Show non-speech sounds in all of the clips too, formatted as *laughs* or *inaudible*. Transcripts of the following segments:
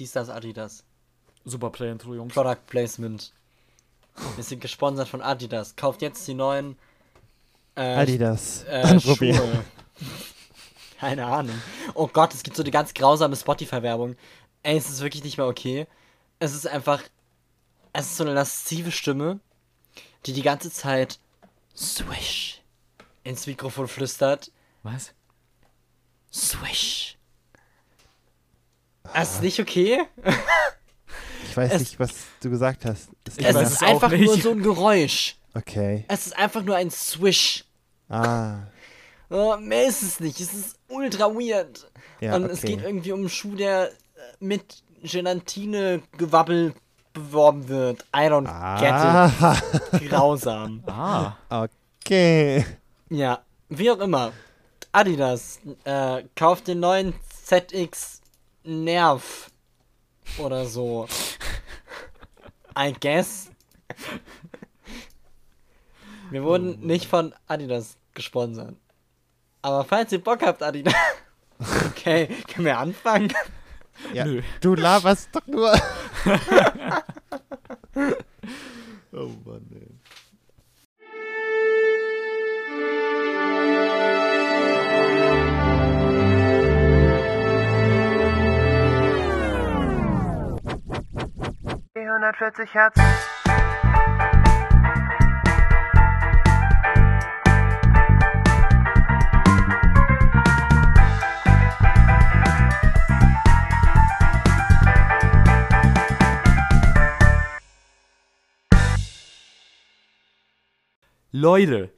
dies, das, Adidas. Super Play-Intro, Jungs. Product Placement. Wir sind gesponsert von Adidas. Kauft jetzt die neuen äh, Adidas. äh, Anprobieren. Schuhe. *laughs* Keine Ahnung. Oh Gott, es gibt so eine ganz grausame Spotify-Werbung. Ey, es ist wirklich nicht mehr okay. Es ist einfach. Es ist so eine laszive Stimme, die die ganze Zeit Swish ins Mikrofon flüstert. Was? Swish. Es ist nicht okay. Ich weiß Es- nicht, was du gesagt hast. Das Es ist es auch einfach nicht. nur so ein Geräusch. okay. Es ist einfach nur ein Swish. Ah. Oh, mehr ist es nicht. Es ist ultra weird. Ja, Und es okay. geht irgendwie um einen Schuh, der äh, mit Gelatine-Gewabbel beworben wird. I don't Ah. get it. Grausam. *laughs* Ah. Okay. Ja, wie auch immer. Adidas äh, kauft den neuen ZX Nerv oder so. I guess. Wir wurden nicht von Adidas gesponsert. Aber falls ihr Bock habt, Adidas. *laughs* Okay, können wir anfangen? Ja. Nö. Du laberst doch nur. *laughs* oh Mann, ey. Die 140 Hertz. Leute,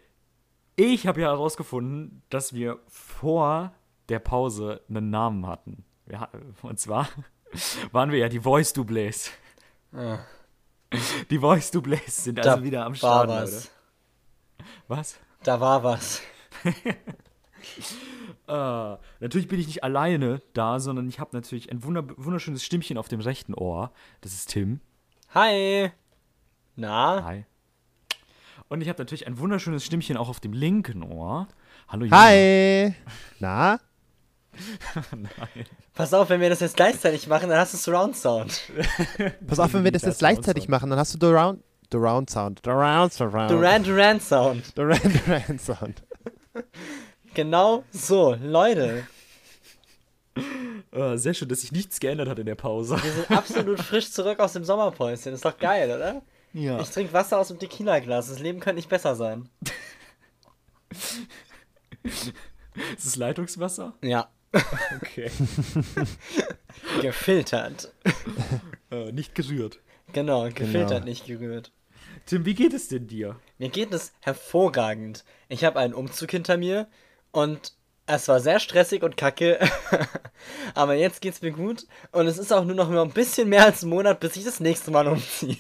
ich habe ja herausgefunden, dass wir vor der Pause einen Namen hatten. Ha- und zwar *laughs* waren wir ja die Voice Doublés. Ah. Die Voice Doublés sind Da also wieder am war Start, was. Leute. Was? Da war was. Äh, *laughs* natürlich bin ich nicht alleine da, sondern ich habe natürlich ein wunder wunderschönes Stimmchen auf dem rechten Ohr. Das ist Tim. Hi. Na? Hi. Und ich habe natürlich ein wunderschönes Stimmchen auch auf dem linken Ohr. Hallo Jona. Hi. Na? *laughs* Pass auf, wenn wir das jetzt gleichzeitig machen, dann hast du Surround Sound. *laughs* Pass auf, wenn wir das jetzt gleichzeitig machen, dann hast du Durant, Durant Sound. Durant Surround. Duran Duran Sound. *laughs* Durant Durant Sound. Genau so, Leute. Äh, sehr schön, dass sich nichts geändert hat in der Pause. Wir sind absolut frisch zurück aus dem Sommerpäuschen. Ist doch geil, oder? Ja. Ich trinke Wasser aus dem Tequila-Glas. Das Leben könnte nicht besser sein. Ist es Leitungswasser? Ja. *laughs* Okay. Gefiltert. äh, nicht gerührt. Genau, gefiltert, Genau. nicht gerührt. Tim, wie geht es denn dir? Mir geht es hervorragend. Ich habe einen Umzug hinter mir und es war sehr stressig und kacke. *laughs* Aber jetzt geht's mir gut und es ist auch nur noch mal ein bisschen mehr als ein Monat, bis ich das nächste Mal umziehe.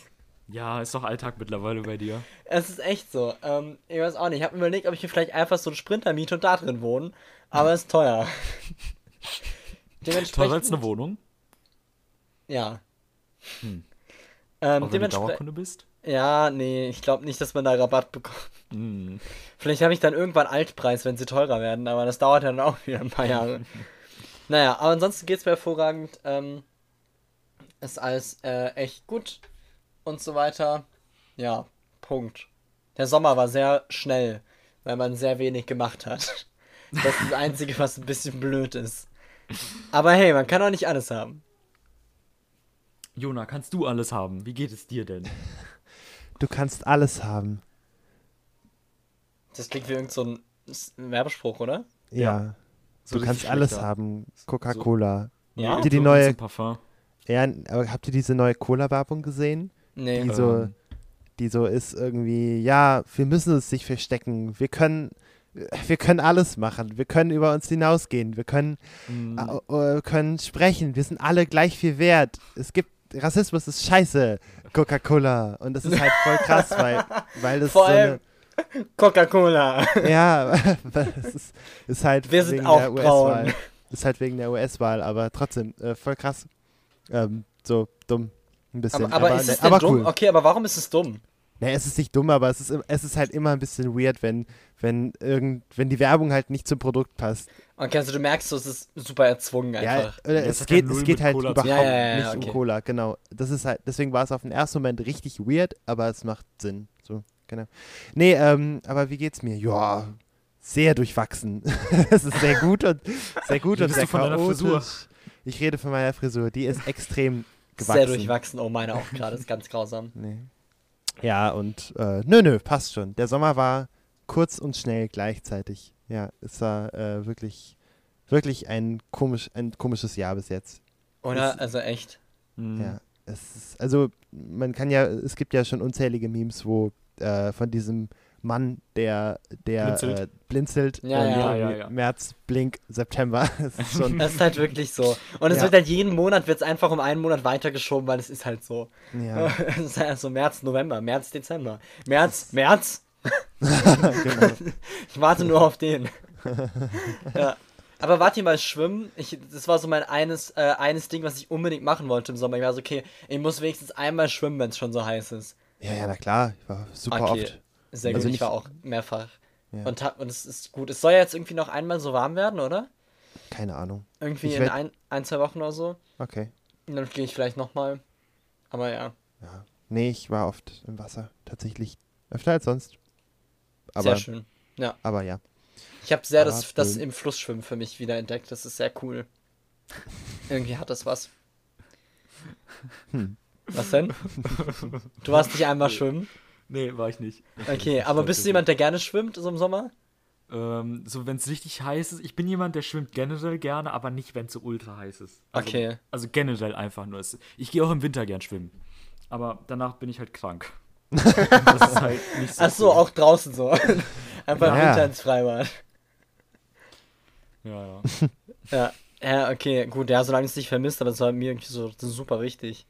Ja, ist doch Alltag mittlerweile bei dir. Es ist echt so. Ähm, ich weiß auch nicht. Ich habe mir überlegt, ob ich mir vielleicht einfach so einen Sprinter miete und da drin wohne. Aber es ist teuer. *laughs* Teurer als eine Wohnung, Ja. Hm. Ähm, wenn du. Dauerkunde bist. Ja, nee, ich glaube nicht, dass man da Rabatt bekommt. Hm. Vielleicht habe ich dann irgendwann Altpreis, wenn sie teurer werden, aber das dauert dann auch wieder ein paar Jahre. *laughs* naja, aber ansonsten geht's mir hervorragend. Ähm, ist alles äh, echt gut und so weiter. Ja, Punkt. Der Sommer war sehr schnell, weil man sehr wenig gemacht hat. Das ist das Einzige, was ein bisschen blöd ist. Aber hey, man kann auch nicht alles haben. Jona, kannst du alles haben? Wie geht es dir denn? Du kannst alles haben. Das klingt wie irgendein so ein Werbespruch, oder? Ja. So du kannst alles schlechter. haben. Coca-Cola. Ja? Habt ihr die So neue, Parfum. ja, aber habt ihr diese neue Cola-Werbung gesehen? Nee. Die so, Ähm. die so ist irgendwie, ja, wir müssen uns nicht verstecken. Wir können, wir können alles machen. Wir können über uns hinausgehen. Wir können, Mm, äh, äh, können sprechen. Wir sind alle gleich viel wert. Es gibt, Rassismus ist scheiße. Coca-Cola. Und das ist halt voll krass, *laughs* weil, weil das Vor so allem Coca-Cola. eine, ja, *laughs* weil es ist, ist halt Wir sind wegen auch der. US-Wahl. Ist halt wegen der US-Wahl, aber trotzdem, äh, voll krass. Ähm, so dumm. Ein bisschen. Aber, aber ist es denn aber dumm? cool. Okay, aber warum ist es dumm? Naja, es ist nicht dumm, aber es ist, es ist halt immer ein bisschen weird, wenn, wenn, irgend, wenn die Werbung halt nicht zum Produkt passt. Okay, also du merkst so, es ist super erzwungen einfach. Ja, es geht, null es geht halt Cola überhaupt. Ja, ja, ja, nicht ja, um okay. Cola, genau. Das ist halt, deswegen war es auf den ersten Moment richtig weird, aber es macht Sinn. So, genau. Nee, ähm, aber wie geht's mir? Ja, sehr durchwachsen. *laughs* es ist sehr gut und sehr gut Wie und sehr Frisur? chaotisch. Ich rede von meiner Frisur, die ist extrem gewachsen. Sehr durchwachsen. Oh, meine auch gerade. Ist ganz grausam. Nee. Ja, und äh, nö, nö, passt schon. Der Sommer war kurz und schnell gleichzeitig. Ja, es war äh, wirklich, wirklich ein, komisch, ein komisches Jahr bis jetzt. Oder? Ist- Also echt. Mhm. Ja, es ist, also man kann ja, es gibt ja schon unzählige Memes, wo äh, von diesem Mann, der, der Blinzelt. äh, blinzelt Ja, und ja. Ja, ja. März, Blink, September. *laughs* Es ist schon, Das ist halt wirklich so. Und es Ja. wird halt jeden Monat wird's einfach um einen Monat weitergeschoben, weil es ist halt so. ja, *laughs* Es ist halt so März, November, März, Dezember. März, März. *laughs* genau. Ich warte nur auf den. ja. Aber wart ihr mal schwimmen? Ich, das war so mein eines, äh, eines Ding, was ich unbedingt machen wollte im Sommer. Ich war so, okay, ich muss wenigstens einmal schwimmen, wenn es schon so heiß ist. Ja, ja, na klar, ich war super Okay. oft. Sehr Also gut, ich war auch *laughs* mehrfach. Ja. Und, hab, und es ist gut. Es soll ja jetzt irgendwie noch einmal so warm werden, oder? Keine Ahnung. Irgendwie Ich in ein, ein, zwei Wochen oder so. Okay. Und dann gehe ich vielleicht nochmal. Aber ja, Ja. Nee, ich war oft im Wasser. Tatsächlich. Öfter als sonst. Aber, sehr schön. Ja. aber ja. Ich habe sehr Aber das, das im Flussschwimmen für mich wieder entdeckt. Das ist sehr cool. *laughs* Irgendwie hat das was. Hm. Was denn? *laughs* Du warst nicht einmal schwimmen? Nee, war ich nicht. Okay, *laughs* aber bist du jemand, der gerne schwimmt, so im Sommer? Ähm, so, wenn es richtig heiß ist. Ich bin jemand, der schwimmt generell gerne, aber nicht, wenn es so ultra heiß ist. Also, Okay. Also generell einfach nur. Es- Ich gehe auch im Winter gern schwimmen. Aber danach bin ich halt krank. *laughs* das ist halt nicht so. Ach so, cool. auch draußen so. *laughs* Einfach im Ja. Winter ins Freibad. Ja, ja. Ja. Ja, okay, gut, ja, solange es nicht vermisst, aber das war mir irgendwie so super wichtig.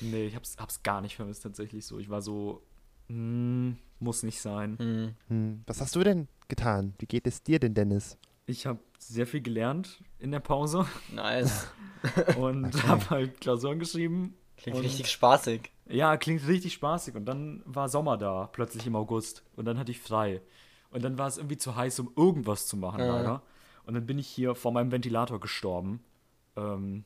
Nee, ich hab's, hab's gar nicht vermisst tatsächlich so. Ich war so, hm, muss nicht sein. Hm. Hm. Was hast du denn getan? Wie geht es dir denn, Dennis? Ich habe sehr viel gelernt in der Pause Nice. *laughs* und habe halt Klausuren geschrieben. Klingt richtig spaßig. Ja, klingt richtig spaßig. Und dann war Sommer da, plötzlich im August. Und dann hatte ich frei. Und dann war es irgendwie zu heiß, um irgendwas zu machen, Ja. leider. Und dann bin ich hier vor meinem Ventilator gestorben. Ähm,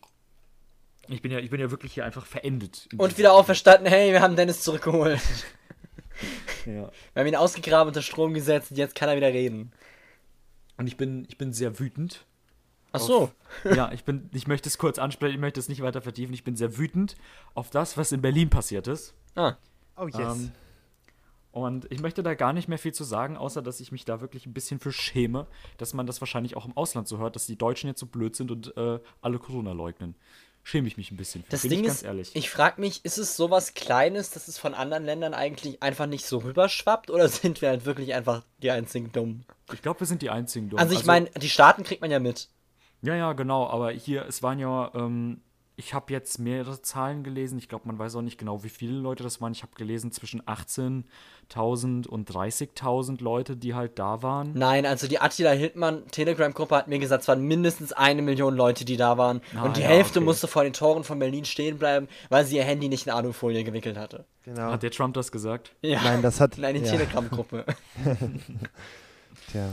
ich, bin ja, ich bin ja wirklich hier einfach verendet. Und wieder auferstanden, hey, wir haben Dennis zurückgeholt. *laughs* Ja. Wir haben ihn ausgegraben, unter Strom gesetzt und jetzt kann er wieder reden. Und ich bin, ich bin sehr wütend. Ach so. Auf, *laughs* ja, ich *laughs* bin, ich möchte es kurz ansprechen, ich möchte es nicht weiter vertiefen. Ich bin sehr wütend auf das, was in Berlin passiert ist. Ah, Oh, yes. Ähm, und ich möchte da gar nicht mehr viel zu sagen, außer dass ich mich da wirklich ein bisschen für schäme, dass man das wahrscheinlich auch im Ausland so hört, dass die Deutschen jetzt so blöd sind und äh, alle Corona leugnen. Schäme ich mich ein bisschen für, das Ding ich ist, ehrlich. ich frage mich, ist es sowas Kleines, dass es von anderen Ländern eigentlich einfach nicht so rüberschwappt oder *laughs* sind wir halt wirklich einfach die einzigen Dummen? Ich glaube, wir sind die einzigen. Dummen. Also ich meine, die Staaten kriegt man ja mit. Ja, ja, genau, aber hier, es waren ja, ähm, ich habe jetzt mehrere Zahlen gelesen. Ich glaube, man weiß auch nicht genau, wie viele Leute das waren. Ich habe gelesen, zwischen 18.000 und 30.000 Leute, die halt da waren. Nein, also die Attila Hildmann Telegram-Gruppe hat mir gesagt, es waren mindestens eine Million Leute, die da waren. Ah, und die ja, Hälfte okay. musste vor den Toren von Berlin stehen bleiben, weil sie ihr Handy nicht in Alufolie gewickelt hatte. genau. Hat der Trump das gesagt? Ja. Nein, das hat. Nein, die ja, Telegram-Gruppe. *laughs* *laughs* tja.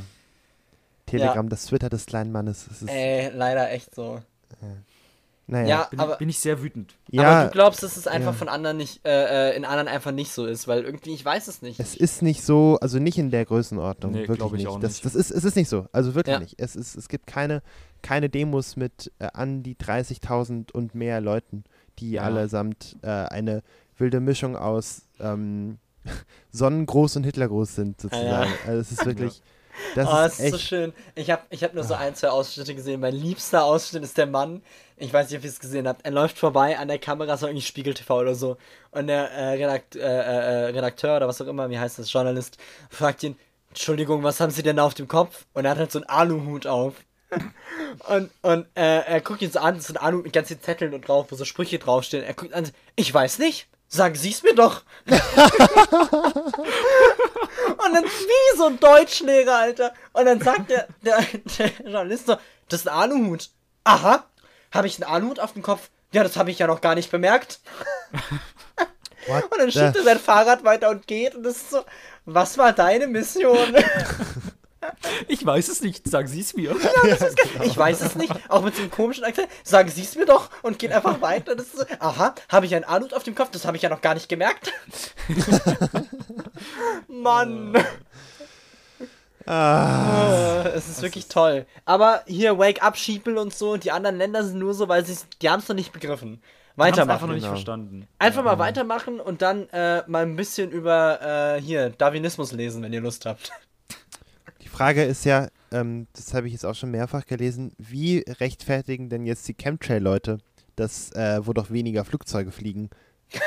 Telegram, das Twitter des kleinen Mannes. Es ist, Ey, leider echt so. Naja. Ja, Bin, aber, bin ich sehr wütend. ja aber du glaubst, dass es einfach ja. von anderen nicht, äh, äh, in anderen einfach nicht so ist, weil irgendwie, ich weiß es nicht. Es ist nicht so, also nicht in der Größenordnung. Nee, wirklich ich nicht. auch Das, nicht. das ist, es ist nicht so. Also wirklich Ja. nicht. Es, ist, es gibt keine, keine Demos mit äh, an die 30.000 und mehr Leuten, die Ja. allesamt äh, eine wilde Mischung aus ähm, *laughs* Sonnengroß und Hitlergroß sind, sozusagen. Also es ist *laughs* wirklich. Das oh, ist es ist so schön. Ich habe ich hab nur so ein, zwei Ausschnitte gesehen. Mein liebster Ausschnitt ist der Mann. Ich weiß nicht, ob ihr es gesehen habt. Er läuft vorbei an der Kamera, so irgendwie Spiegel TV oder so. Und der äh, Redakt, äh, äh, Redakteur oder was auch immer, wie heißt das, Journalist, fragt ihn: Entschuldigung, was haben Sie denn da auf dem Kopf? Und er hat halt so einen Aluhut auf. *laughs* Und, und äh, er guckt ihn so an, so ein Aluhut mit ganz vielen Zetteln und drauf, wo so Sprüche draufstehen. Er guckt an, ich weiß nicht. Sagen Sie es mir doch. *laughs* Und dann wie so ein Deutschlehrer, Alter. Und dann sagt der, der, der Journalist so, das ist ein Aluhut. Aha, habe ich einen Aluhut auf dem Kopf? Ja, das habe ich ja noch gar nicht bemerkt. *laughs* What Und dann schiebt er sein Fahrrad weiter und geht. Und das ist so, was war deine Mission? *laughs* Ich weiß es nicht, sagen Sie es mir. *laughs* Ich weiß es nicht. Auch mit so einem komischen Akzent. Sagen Sie es mir doch und geht einfach weiter. Das ist so, aha, habe ich ein Anut auf dem Kopf? Das habe ich ja noch gar nicht gemerkt. Mann. Ah, es ist wirklich toll. Aber hier Wake Up Sheeple und so, die anderen Länder sind nur so, weil sie die haben es noch nicht begriffen. Hab's einfach Weitermachen. noch nicht Genau. verstanden. Einfach mal weitermachen und dann äh, mal ein bisschen über äh, hier Darwinismus lesen, wenn ihr Lust habt. die Frage ist ja, ähm, das habe ich jetzt auch schon mehrfach gelesen, wie rechtfertigen denn jetzt die Chemtrail-Leute, dass, äh, wo doch weniger Flugzeuge fliegen,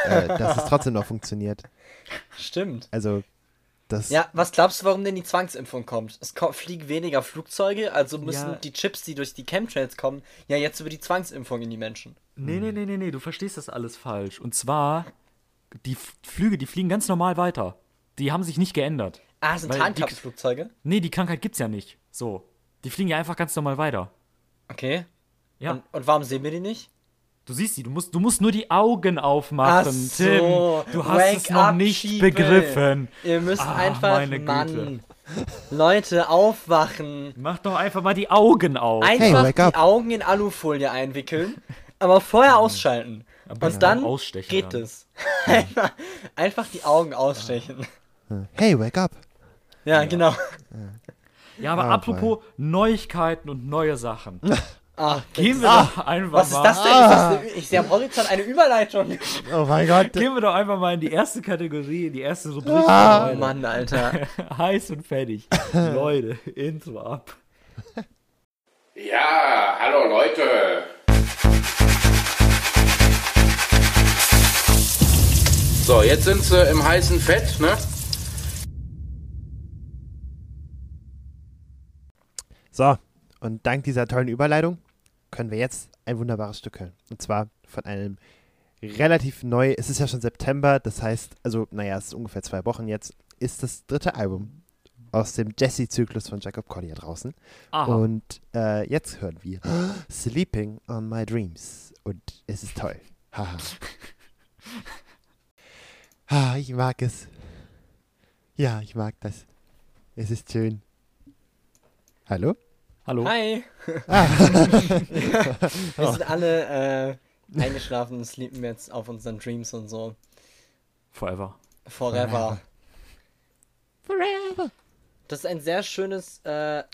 äh, dass es *laughs* trotzdem noch funktioniert? Stimmt. Also, das. Ja, was glaubst du, warum denn die Zwangsimpfung kommt? Es ko fliegen weniger Flugzeuge, also müssen Ja. die Chips, die durch die Chemtrails kommen, ja jetzt über die Zwangsimpfung in die Menschen. Nee, nee, nee, nee, nee, du verstehst das alles falsch. Und zwar, die F- Flüge, die fliegen ganz normal weiter. Die haben sich nicht geändert. Ah, sind Tarnkappenflugzeuge? Nee, die Krankheit gibt's ja nicht. So. Die fliegen ja einfach ganz normal weiter. Okay. Ja. Und, und warum sehen wir die nicht? Du siehst sie, du musst, du musst nur die Augen aufmachen, Ach so. Tim. Du hast Wake es noch up, nicht Schiebel. begriffen. Ihr müsst Ah, einfach, meine Mann. Güte. Leute, aufwachen. Mach doch einfach mal die Augen auf. Einfach Hey, die up. Augen in Alufolie einwickeln, aber vorher ausschalten. Aber Und dann ausstechen geht dann. es. *laughs* einfach, einfach die Augen ausstechen. Hey, wake up! Ja, genau. Ja, aber Ah, apropos Neuigkeiten und neue Sachen. *laughs* Ah, Gehen wir ah, doch einfach was ist mal. das denn? Ist das eine, ich sehe am Horizont eine Überleitung. Oh mein Gott! Gehen wir doch einfach mal in die erste Kategorie, in die erste Rubrik. Ah. Oh. Mann, Alter. *laughs* Heiß und fertig. *laughs* Leute, Intro ab. Ja, hallo Leute. So, jetzt sind sie im heißen Fett, ne? So, und dank dieser tollen Überleitung können wir jetzt ein wunderbares Stück hören. Und zwar von einem relativ neu, es ist ja schon September, das heißt, also, naja, es ist ungefähr zwei Wochen jetzt, ist das dritte Album aus dem Jesse-Zyklus von Jacob Collier draußen. Aha. Und äh, jetzt hören wir *gasps* Sleeping on My Dreams. Und es ist toll. Haha. *laughs* ah, ich mag es. Ja, ich mag das. Es ist schön. Hallo? Hallo. Hi. Ah. *laughs* *laughs* Wir sind alle äh, eingeschlafen und sleepen jetzt auf unseren Dreams und so. Forever. Forever. Forever. Das ist ein sehr schönes äh,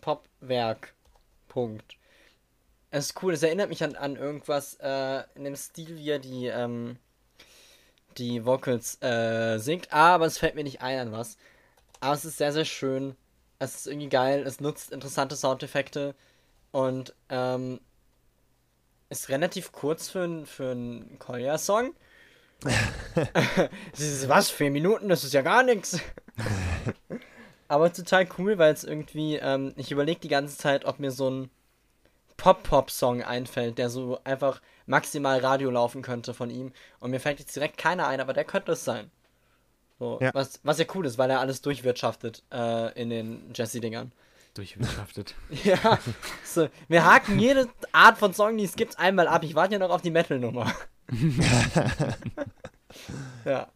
Popwerk. Punkt. Es ist cool, es erinnert mich an, an irgendwas äh, in dem Stil, wie er die, ähm, die Vocals äh, singt, aber es fällt mir nicht ein an was. Aber es ist sehr, sehr schön. Es ist irgendwie geil, es nutzt interessante Soundeffekte und ähm, ist relativ kurz für, ein- für einen *laughs* ist was, vier Minuten, das ist ja gar nichts. *laughs* Aber total cool, weil es irgendwie, ähm, ich überlege die ganze Zeit, ob mir so ein Pop-Pop-Song einfällt, der so einfach maximal Radio laufen könnte von ihm. Und mir fällt jetzt direkt keiner ein, aber der könnte es sein. So, Ja. was, was ja cool ist, weil er alles durchwirtschaftet äh, in den Jesse-Dingern. Durchwirtschaftet. *laughs* Ja, so, wir haken jede Art von Song, die es gibt, einmal ab. Ich warte ja noch auf die Metal-Nummer. *laughs* ja.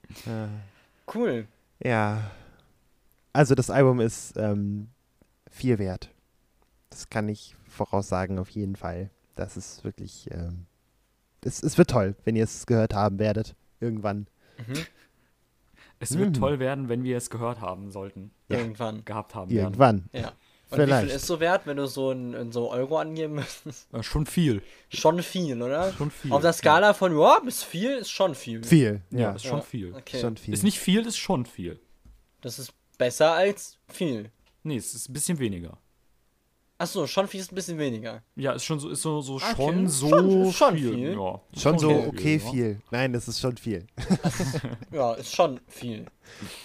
Cool. Ja. Also das Album ist ähm, viel wert. Das kann ich voraussagen, auf jeden Fall. Das ist wirklich. Ähm, es, es wird toll, wenn ihr es gehört haben werdet. Irgendwann. Es wird Mm. toll werden, wenn wir es gehört haben sollten. Ja. Irgendwann. Gehabt haben werden. Irgendwann. Ja. Und Vielleicht. wie viel ist so wert, wenn du so in, in so Euro angeben müsstest? Äh, schon viel. Schon viel, oder? Schon viel. Auf der Skala von, ja, bis viel ist schon viel. Viel. Ja, Ja. ist schon Ja, viel. Okay. Schon viel. Ist nicht viel, ist schon viel. Das ist besser als viel. Nee, es ist ein bisschen weniger. Achso, schon viel ist ein bisschen weniger. Ja, ist schon so, ist so, so Okay. schon so Schon- schon viel. viel. Ja, Schon so Okay. okay ja. viel. Nein, das ist schon viel. *laughs* *laughs* Ja, ist schon viel.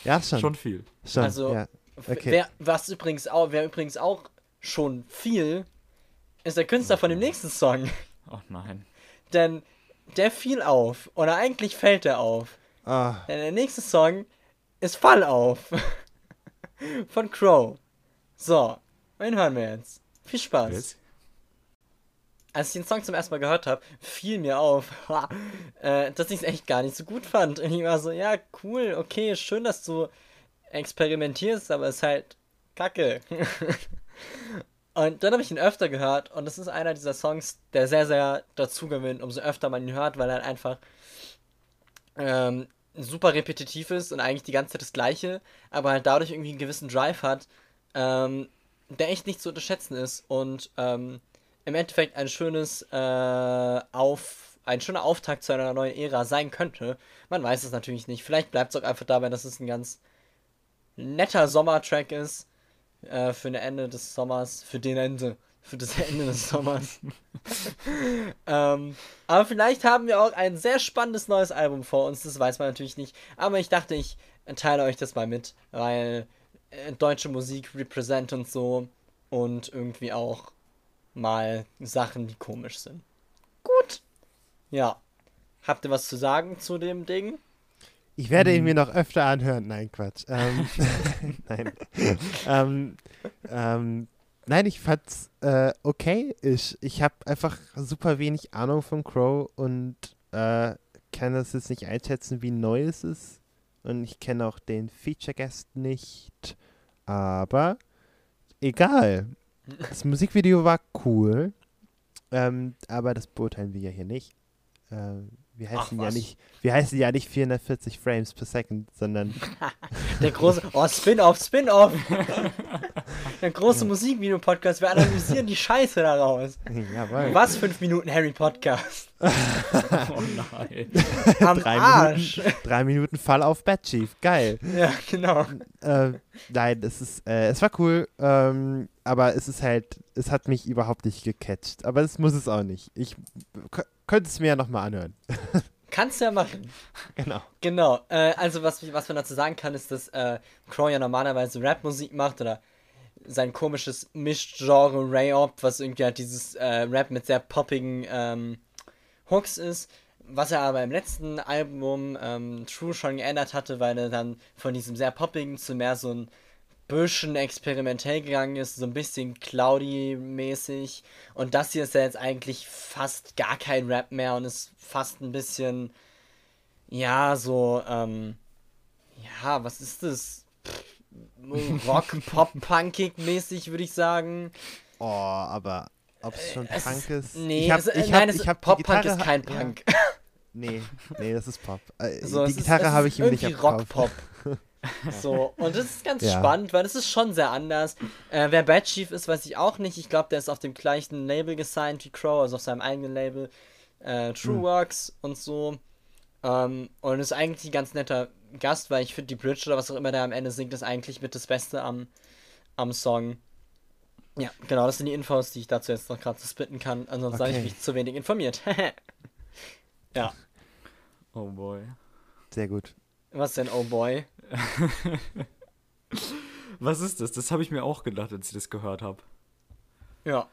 Ja, schon. Schon viel. Schon, Also- ja. Okay. Wer, was übrigens auch, wer übrigens auch schon viel, ist der Künstler von dem nächsten Song. Oh nein. Denn der fiel auf. Oder eigentlich fällt er auf. Ah, Denn der nächste Song ist Fall auf. *laughs* Von Crow. So, den hören wir jetzt. Viel Spaß. Jetzt? als ich den Song zum ersten Mal gehört habe, fiel mir auf, *laughs* äh, dass ich es echt gar nicht so gut fand. Und ich war so, ja, cool, okay, schön, dass du experimentierst, aber es ist halt kacke. *laughs* und dann habe ich ihn öfter gehört und es ist einer dieser Songs, der sehr, sehr dazu gewinnt, umso öfter man ihn hört, weil er einfach ähm, super repetitiv ist und eigentlich die ganze Zeit das Gleiche, aber halt dadurch irgendwie einen gewissen Drive hat, ähm, der echt nicht zu unterschätzen ist und ähm, im Endeffekt ein schönes äh, auf ein schöner Auftakt zu einer neuen Ära sein könnte. Man weiß es natürlich nicht. Vielleicht bleibt es auch einfach dabei, dass es ein ganz netter Sommertrack ist äh, für ein Ende des Sommers, für den Ende, für das Ende des Sommers. *laughs* ähm, aber vielleicht haben wir auch ein sehr spannendes neues Album vor uns, das weiß man natürlich nicht. Aber ich dachte, ich teile euch das mal mit, weil deutsche Musik represent und so und irgendwie auch mal Sachen, die komisch sind. Gut. Ja. Habt ihr was zu sagen zu dem Ding? Ich werde ihn mir noch öfter anhören. Nein, Quatsch. Ähm, *laughs* *laughs* nein. ähm, ähm, nein, ich fand's äh, okay. Ich, ich habe einfach super wenig Ahnung von Crow und äh, kann das jetzt nicht einschätzen, wie neu es ist. Und ich kenne auch den Feature-Guest nicht. Aber egal. *laughs* Das Musikvideo war cool. Ähm, aber das beurteilen wir ja hier nicht. Ähm, wir heißen Ach, ja nicht, wir heißen ja nicht 440 Frames per Second, sondern *laughs* Der große. Oh, Spin-off, Spin-off! *laughs* Der große Musikvideo-Podcast. Wir analysieren die Scheiße daraus. jawohl. Was? Fünf Minuten Harry Podcast. *laughs* Oh nein. Am Drei Arsch. Minuten, drei Minuten Fall auf Bad Chief. Geil. Ja, genau. äh, nein, es ist, äh, es war cool, ähm, aber es ist halt, es hat mich überhaupt nicht gecatcht. Aber es muss es auch nicht. Ich k- könnte es mir ja nochmal anhören. *laughs* Kannst du ja machen. genau. Genau. Äh, also, was, was man dazu sagen kann, ist, dass äh, Crow ja normalerweise Rap-Musik macht oder sein komisches Mischgenre Ray-Op, was irgendwie halt dieses äh, Rap mit sehr poppigen ähm, Hooks ist. Was er aber im letzten Album ähm, True schon geändert hatte, weil er dann von diesem sehr poppigen zu mehr so ein bisschen experimentell gegangen ist, so ein bisschen cloudy-mäßig. Und das hier ist ja jetzt eigentlich fast gar kein Rap mehr und ist fast ein bisschen, ja, so, ähm, ja, was ist das? *laughs* Pff, Rock, Pop, Punkig mäßig, würde ich sagen. Oh, aber ob es schon Es Punk ist? Nee, ich hab, es, äh, ich nein, hab, es, ich hab die Pop-Punk ist kein ja, Punk. Nee, nee, das ist Pop. Äh, So, die Gitarre habe ich ihm nicht abgekauft. Rock-Pop. *laughs* So, und das ist ganz Ja. spannend, weil es ist schon sehr anders. Äh, wer Bad Chief ist, weiß ich auch nicht. Ich glaube, der ist auf dem gleichen Label gesigned wie Crow, also auf seinem eigenen Label. Äh, True Hm. Works und so. Ähm, und ist eigentlich ein ganz netter Gast, weil ich finde, die Bridge oder was auch immer der am Ende singt, ist eigentlich mit das Beste am, am Song. Ja, genau, das sind die Infos, die ich dazu jetzt noch gerade so spitten kann. Ansonsten habe ich Okay. mich zu wenig informiert. *laughs* ja, Oh boy. Sehr gut. was denn, oh boy? *laughs* Was ist das? Das habe ich mir auch gedacht, als ich das gehört habe. Ja.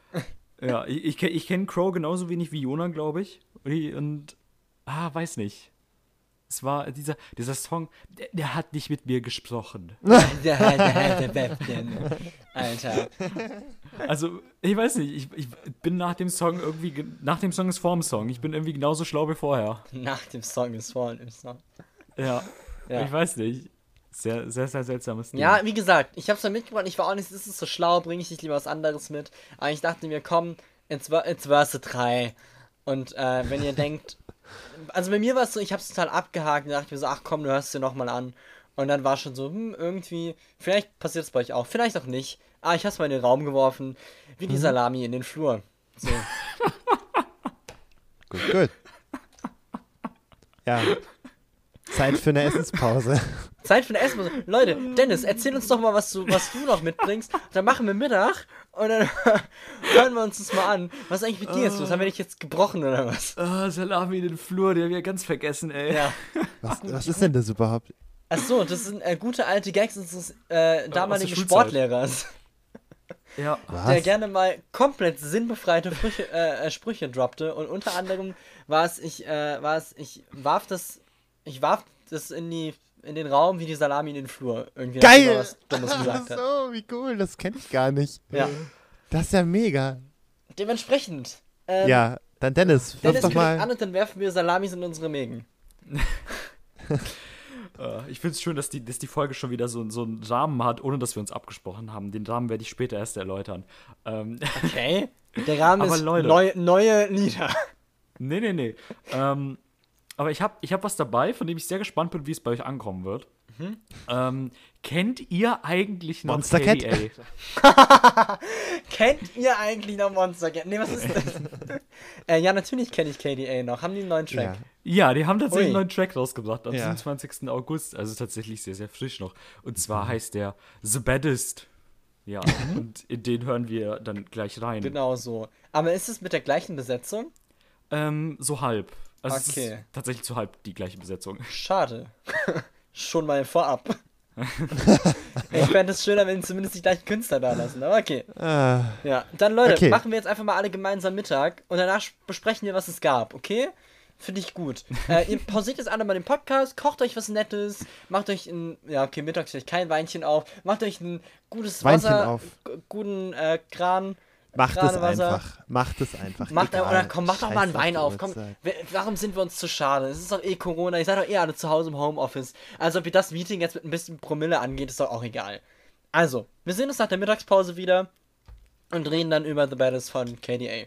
Ja, ich, ich, ich kenne Crow genauso wenig wie Jona, glaube ich. Und, ah, weiß nicht. Es war dieser, dieser Song, der, der hat nicht mit mir gesprochen. *laughs* Der, der, der, der, der, Alter. Also, ich weiß nicht, ich, ich bin nach dem Song irgendwie, ge- nach dem Song ist vorm Song. Ich bin irgendwie genauso schlau wie vorher. Nach dem Song ist vor dem Song. Ja, Ja. ich weiß nicht. Sehr, sehr, sehr seltsames Ding. Ja, wie gesagt, ich hab's dann mitgebracht, ich war auch nicht, ist so schlau, bringe ich nicht lieber was anderes mit. Aber ich dachte mir, komm, ins, Ver- ins Verse 3. Und äh, wenn ihr *laughs* denkt, also bei mir war es so, ich hab's total abgehakt und dachte mir so, ach komm, du hörst dir nochmal an. Und dann war schon so, hm, irgendwie, vielleicht passiert es bei euch auch, vielleicht auch nicht. Ah, ich hab's mal in den Raum geworfen, wie die Salami in den Flur. So. *laughs* Gut, gut. Ja. Zeit für eine Essenspause. *laughs* Zeit für eine Essenpause. Leute, Dennis, erzähl uns doch mal, was du, was du noch mitbringst. Dann machen wir Mittag und dann *laughs* hören wir uns das mal an. Was ist eigentlich mit dir jetzt los? Haben wir dich jetzt gebrochen oder was? Ah, Salami in den Flur, den hab ich ja ganz vergessen, ey. Ja. Was, was ist denn das überhaupt? Achso, das sind äh, gute alte Gags unseres äh, damaligen. Sportlehrers, Ja. Was? der gerne mal komplett sinnbefreite Sprüche, äh, äh, Sprüche droppte. Und unter anderem war es, ich, äh, war es, ich warf das, ich warf das in die, in den Raum wie die Salami in den Flur. Irgendwie Geil! was Dummes *laughs* gesagt hat. so, wie cool, das kenne ich gar nicht. Ja. Das ist ja mega. Dementsprechend Ähm, Ja, dann Dennis, wirf Dennis doch fängt mal. an und dann werfen wir Salamis in unsere Mägen. *laughs* Äh, ich finde es schön, dass die, dass die Folge schon wieder so, so einen Rahmen hat, ohne dass wir uns abgesprochen haben. Den Rahmen werde ich später erst erläutern. Ähm, Okay. *laughs* Der Rahmen ist Leute. neu, neue Lieder. nee, nee, nee. ähm, aber ich habe ich hab was dabei, von dem ich sehr gespannt bin, wie es bei euch ankommen wird. Mhm. Ähm, kennt ihr eigentlich noch Monster Cat? KDA? *laughs* Kennt ihr eigentlich noch Monster Cat? Nee, was ist das? *laughs* äh, ja, natürlich kenne ich KDA noch. Haben die einen neuen Track? Ja. Ja, die haben tatsächlich Ui. einen neuen Track rausgebracht am Ja. 27. August, also tatsächlich sehr, sehr frisch noch. Und Mhm. zwar heißt der The Baddest. Ja, und in den hören wir dann gleich rein. Genau so. Aber ist es mit der gleichen Besetzung? Ähm, so halb. Also es ist Okay. tatsächlich so halb die gleiche Besetzung. Schade. *laughs* Schon mal vorab. *laughs* ich fände es schöner, wenn zumindest die gleichen Künstler da lassen, aber okay. Ah, Ja, dann Leute, Okay. machen wir jetzt einfach mal alle gemeinsam Mittag und danach besprechen wir, was es gab, okay? Finde ich gut. *laughs* äh, ihr pausiert jetzt alle mal den Podcast, kocht euch was Nettes, macht euch ein, ja, okay, mittags vielleicht kein Weinchen auf, macht euch ein gutes Weinchen Wasser, auf. guten äh, Kran. Macht es einfach. Macht es einfach. Macht Egal. oder komm, mach doch mal einen Wein auf. Komm, warum sind wir uns zu schade? Es ist doch eh Corona. Ihr seid doch eh alle zu Hause im Homeoffice. Also, ob ihr das Meeting jetzt mit ein bisschen Promille angeht, ist doch auch egal. Also, wir sehen uns nach der Mittagspause wieder und reden dann über The Baddest von KDA.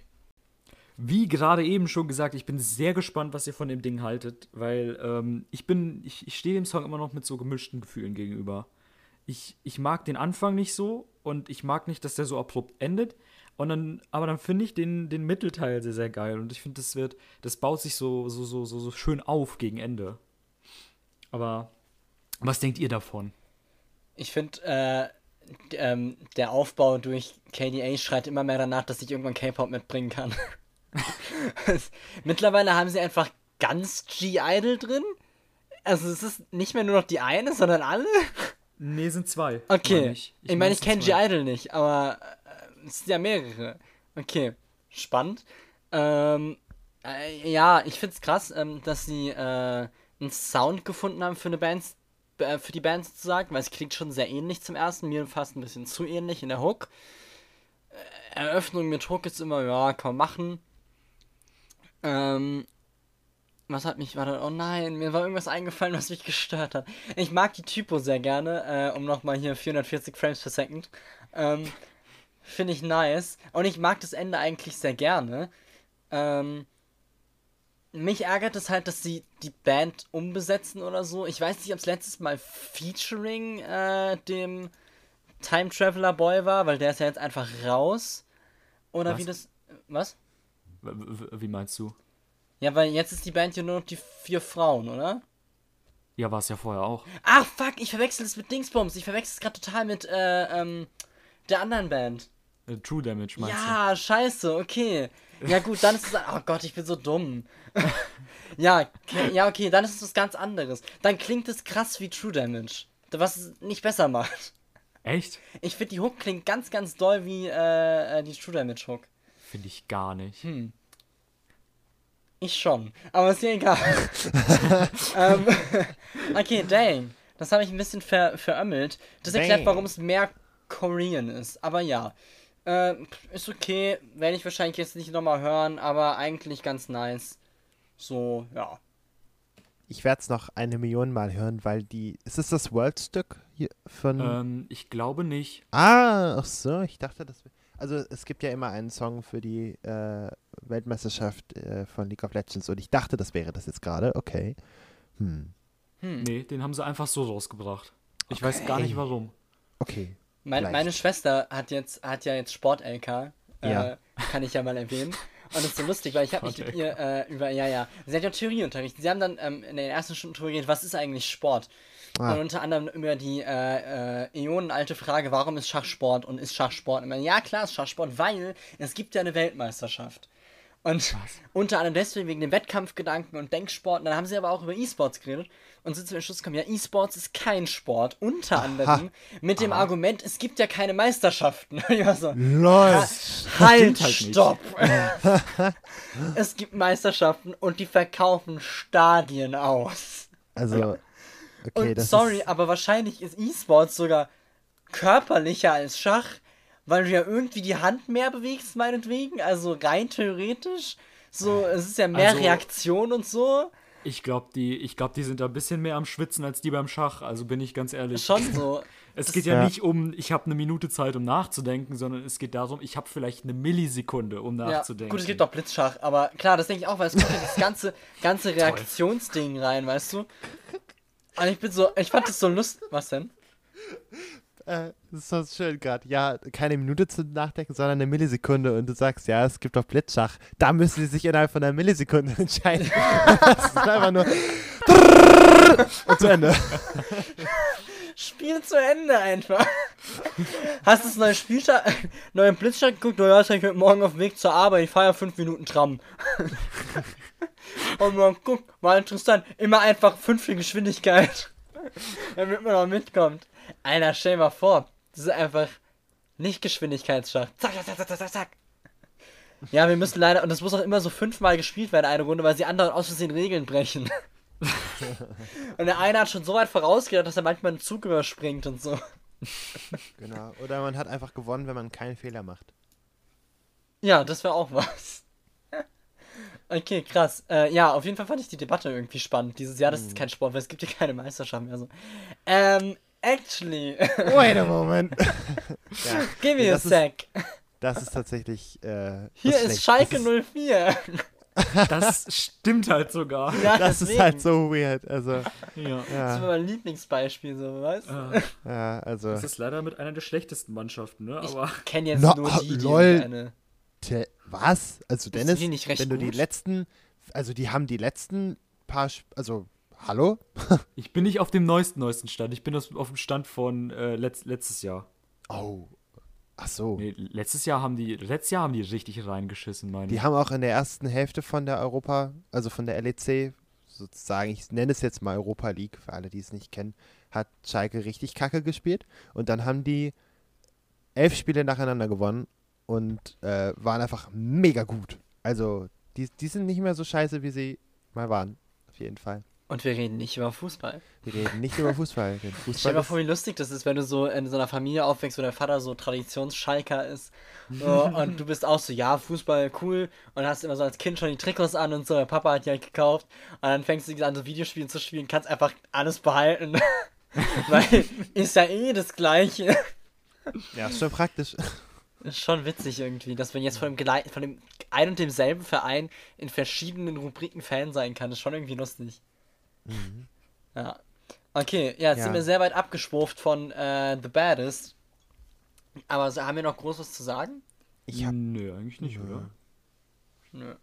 Wie gerade eben schon gesagt, ich bin sehr gespannt, was ihr von dem Ding haltet, weil ähm, ich bin, ich, ich stehe dem Song immer noch mit so gemischten Gefühlen gegenüber. Ich, ich mag den Anfang nicht so und ich mag nicht, dass der so abrupt endet. Und dann, aber dann finde ich den, den Mittelteil sehr, sehr geil. Und ich finde, das wird, das baut sich so, so, so, so, so schön auf gegen Ende. Aber was denkt ihr davon? Ich finde, äh, ähm, der Aufbau durch KDA schreit immer mehr danach, dass ich irgendwann K-Pop mitbringen kann. *laughs* Mittlerweile haben sie einfach ganz G-Idol drin. Also es ist nicht mehr nur noch die eine, sondern alle. Nee, sind zwei. Okay. meine Ich, ich. meine, ich kenne. G-Idol nicht, aber es sind ja mehrere. Okay. Spannend. Ähm, äh, ja, ich find's krass, ähm, dass sie äh, einen Sound gefunden haben für eine Band, äh, für die Band sozusagen, weil es klingt schon sehr ähnlich zum ersten, mir fast ein bisschen zu ähnlich in der Hook. Äh, Eröffnung mit Hook ist immer, ja, kann man machen. Ähm, was hat mich, war da, oh nein, mir war irgendwas eingefallen, was mich gestört hat. Ich mag die Typo sehr gerne, äh, um nochmal hier 440 Frames per Second. Ähm, Finde ich nice. Und ich mag das Ende eigentlich sehr gerne. Ähm, mich ärgert es halt, dass sie die Band umbesetzen oder so. Ich weiß nicht, ob es letztes Mal featuring äh, dem Time Traveler Boy war, weil der ist ja jetzt einfach raus. Oder Was? wie das. Was? Wie meinst du? Ja, weil jetzt ist die Band ja nur noch die vier Frauen, oder? Ja, war es ja vorher auch. Ach, fuck, ich verwechsel es mit Dingsbums. Ich verwechsel es gerade total mit, äh, ähm, der anderen Band. Äh, True Damage meinst Ja, scheiße, okay. Ja, gut, dann ist es. Oh Gott, ich bin so dumm. *laughs* ja, okay, ja, okay, dann ist es was ganz anderes. Dann klingt es krass wie True Damage. Was es nicht besser macht. du? Echt? Ich finde, die Hook klingt ganz, ganz doll wie äh, äh, die True Damage Hook. Finde ich gar nicht. Hm. Ich schon. Aber ist ja egal. *laughs* ähm, *laughs* okay, dang. Das habe ich ein bisschen ver verömmelt. Das erklärt, warum es mehr Korean ist. Aber ja. Äh, ist okay. Werde ich wahrscheinlich jetzt nicht nochmal hören, aber eigentlich ganz nice. So, ja. Ich werde es noch eine Million Mal hören, weil die. Ist es das World-Stück hier von. Ähm, ich glaube nicht. Ah, ach so, ich dachte, das. Also, es gibt ja immer einen Song für die äh, Weltmeisterschaft äh, von League of Legends und ich dachte, das wäre das jetzt gerade. Okay. Hm. Hm. Nee, den haben sie einfach so rausgebracht. Ich weiß gar nicht Okay. warum. Okay. Mein, meine Schwester hat jetzt, hat ja jetzt Sport-LK. Äh, Ja. Kann ich ja mal erwähnen. Und das ist so lustig, weil ich habe mich mit ihr äh, über, ja, ja, sie hat ja Theorie unterrichtet. Sie haben dann ähm, in den ersten Stunden geredet, was ist eigentlich Sport? Ah. Und unter anderem über die äh, äh, äonenalte Frage, warum ist Schachsport und ist Schachsport? Und meine, ja, klar ist Schachsport, weil es gibt ja eine Weltmeisterschaft. Und unter anderem deswegen wegen dem Wettkampfgedanken und Denksport. Und dann haben sie aber auch über E-Sports geredet und sind zu dem Schluss gekommen, ja, E-Sports ist kein Sport. Unter anderem mit dem Argument, es gibt ja keine Meisterschaften. *laughs* ich war so, LOL. halt, halt stopp. *laughs* es gibt Meisterschaften und die verkaufen Stadien aus. Also. Okay, und das sorry, ist, aber wahrscheinlich ist E-Sports sogar körperlicher als Schach, weil du ja irgendwie die Hand mehr bewegst, meinetwegen. Also rein theoretisch. So, es ist ja mehr Also- Reaktion und so. Ich glaube, die, ich glaub, die sind da ein bisschen mehr am Schwitzen als die beim Schach. Also bin ich ganz ehrlich. Schon so. *laughs* Es geht ja, Ja. nicht um, ich habe eine Minute Zeit, um nachzudenken, sondern es geht darum, ich habe vielleicht eine Millisekunde, um Ja, nachzudenken. gut, es gibt auch Blitzschach, aber klar, das denke ich auch, weil es kommt ja das ganze, ganze *laughs* Reaktionsding rein, weißt du? Und ich bin so, ich fand das so lustig. Was denn? Äh, das ist so schön gerade. Ja, keine Minute zu nachdenken, sondern eine Millisekunde. Und du sagst, ja, es gibt doch Blitzschach. Da müssen sie sich innerhalb von einer Millisekunde *laughs* entscheiden. das ist einfach nur. und zu Ende. Spiel zu Ende einfach. Hast du das neue Spielschach, neuen Blitzschach geguckt? Naja, ich heute Morgen auf dem Weg zur Arbeit, ich fahre ja fünf Minuten Tram. Und man guckt, war interessant, immer einfach fünfte Geschwindigkeit. Damit man auch mitkommt. Alter, stell dir mal vor, das ist einfach nicht Geschwindigkeitsschach. Zack, zack, zack, zack, zack, zack. Ja, wir müssen leider, und das muss auch immer so fünfmal gespielt werden, eine Runde, weil sie anderen aus Versehen Regeln brechen. *laughs* und der eine hat schon so weit vorausgedacht, dass er manchmal einen Zug überspringt und so. Genau. Oder man hat einfach gewonnen, wenn man keinen Fehler macht. Ja, das wäre auch was. *laughs* Okay, krass. Äh, ja, auf jeden Fall fand ich die Debatte irgendwie spannend dieses Jahr. Das ist kein Sport, weil es gibt ja keine Meisterschaft mehr. So. Ähm, actually, *laughs* Wait a moment. *laughs* ja, *laughs* give me a das ist- sec. das ist tatsächlich. Äh, Hier ist schlecht. Schalke Das ist, 04. Das stimmt halt sogar. Ja, das ist deswegen. halt so weird. Also, Ja. Das ist mein Lieblingsbeispiel, so, weißt du? Ja also. Das ist leider mit einer der schlechtesten Mannschaften, ne? Ich Aber kenne jetzt No, nur die, die lol. eine. Te- Was? Also Ist Dennis, die nicht recht wenn du die gut? letzten, also die haben die letzten paar, also hallo? *laughs* ich bin nicht auf dem neuesten, neuesten Stand. Ich bin auf dem Stand von äh, letzt, letztes Jahr. Oh, ach so. Nee, letztes Jahr haben die, letztes Jahr haben die richtig reingeschissen, meine Die ich. haben auch in der ersten Hälfte von der Europa, also von der LEC, sozusagen, ich nenne es jetzt mal Europa League, für alle, die es nicht kennen, hat Schalke richtig kacke gespielt. Und dann haben die elf Spiele nacheinander gewonnen und äh, waren einfach mega gut. Also, die, die sind nicht mehr so scheiße, wie sie mal waren. Auf jeden Fall. Und wir reden nicht über Fußball. Wir reden nicht über Fußball. Fußball dir mal ist, vor, wie lustig das ist, wenn du so in so einer Familie aufwächst, wo der Vater so Traditionsschalker ist. So, *laughs* und du bist auch so, ja, Fußball, cool. Und hast immer so als Kind schon die Trikots an und so. Der Papa hat die halt gekauft. Und dann fängst du an, so Videospiele zu spielen, kannst einfach alles behalten. *laughs* Weil ist ja eh das Gleiche. ja, ist schon praktisch. Ist schon witzig irgendwie, dass man jetzt von dem, von dem ein und demselben Verein in verschiedenen Rubriken Fan sein kann. ist schon irgendwie lustig. Ja. Okay, ja, jetzt Ja. sind wir sehr weit abgeschwurft von äh, The Baddest. Aber so, haben wir noch groß was zu sagen? Ich hab, Nö, eigentlich nicht, oder? Nö.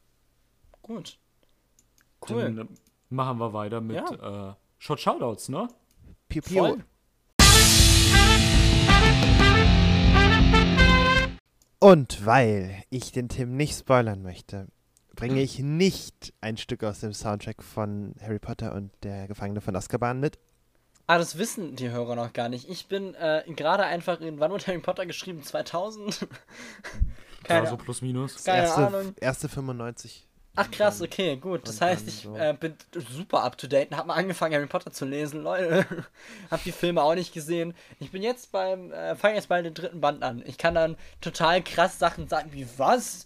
Gut. Cool. Dann äh, machen wir weiter mit äh, Shot Shoutouts, ne? Piu, piu. Voll. Und weil ich den Tim nicht spoilern möchte, bringe ich nicht ein Stück aus dem Soundtrack von Harry Potter und der Gefangene von Azkaban mit. Ah, das wissen die Hörer noch gar nicht. Ich bin äh, gerade einfach in Wann wurde Harry Potter geschrieben? 2000? *laughs* Keine, Ja, so plus minus. Keine erste, Ahnung. erste 95. Ach krass, okay, gut. Das heißt, ich so. äh, bin super up to date und hab mal angefangen, Harry Potter zu lesen, Leute. *laughs* hab die Filme auch nicht gesehen. Ich bin jetzt beim, äh, fange jetzt bald den dritten Band an. Ich kann dann total krass Sachen sagen wie, was?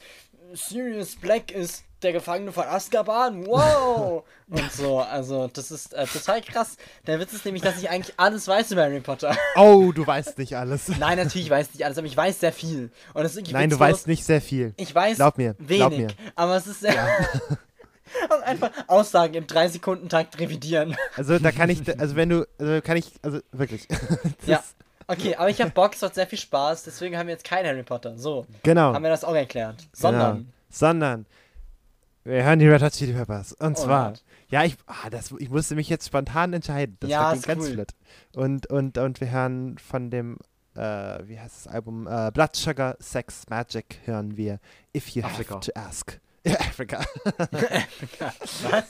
Sirius Black ist der Gefangene von Azkaban? Wow! *laughs* und so, also das ist äh, total krass. Der Witz ist nämlich, dass ich eigentlich alles weiß über Harry Potter. *laughs* Oh, du weißt nicht alles. *laughs* Nein, natürlich weiß ich nicht alles, aber ich weiß sehr viel. Und das ist irgendwie Nein, du weißt nicht sehr viel. Ich weiß Glaub mir, wenig, glaub mir. aber es ist sehr. Und einfach Aussagen im 3-Sekunden-Takt revidieren. Also da kann ich, also wenn du, also kann ich, also wirklich. Ja. ist- Okay, aber ich habe Bock, es hat sehr viel Spaß, deswegen haben wir jetzt kein Harry Potter. So, Genau. haben wir das auch erklärt. Sondern. Genau. Sondern wir hören die Red Hot Chili Peppers. Und Oh zwar, Gott. ja, ich, ah, das, ich musste mich jetzt spontan entscheiden. Das Ja, war ist ganz cool. flott. Und, und, und wir hören von dem, äh, wie heißt das Album? Äh, Blood Sugar Sex Magic hören wir If You Afrika. Have to Ask. *laughs* Ja, Afrika. Was?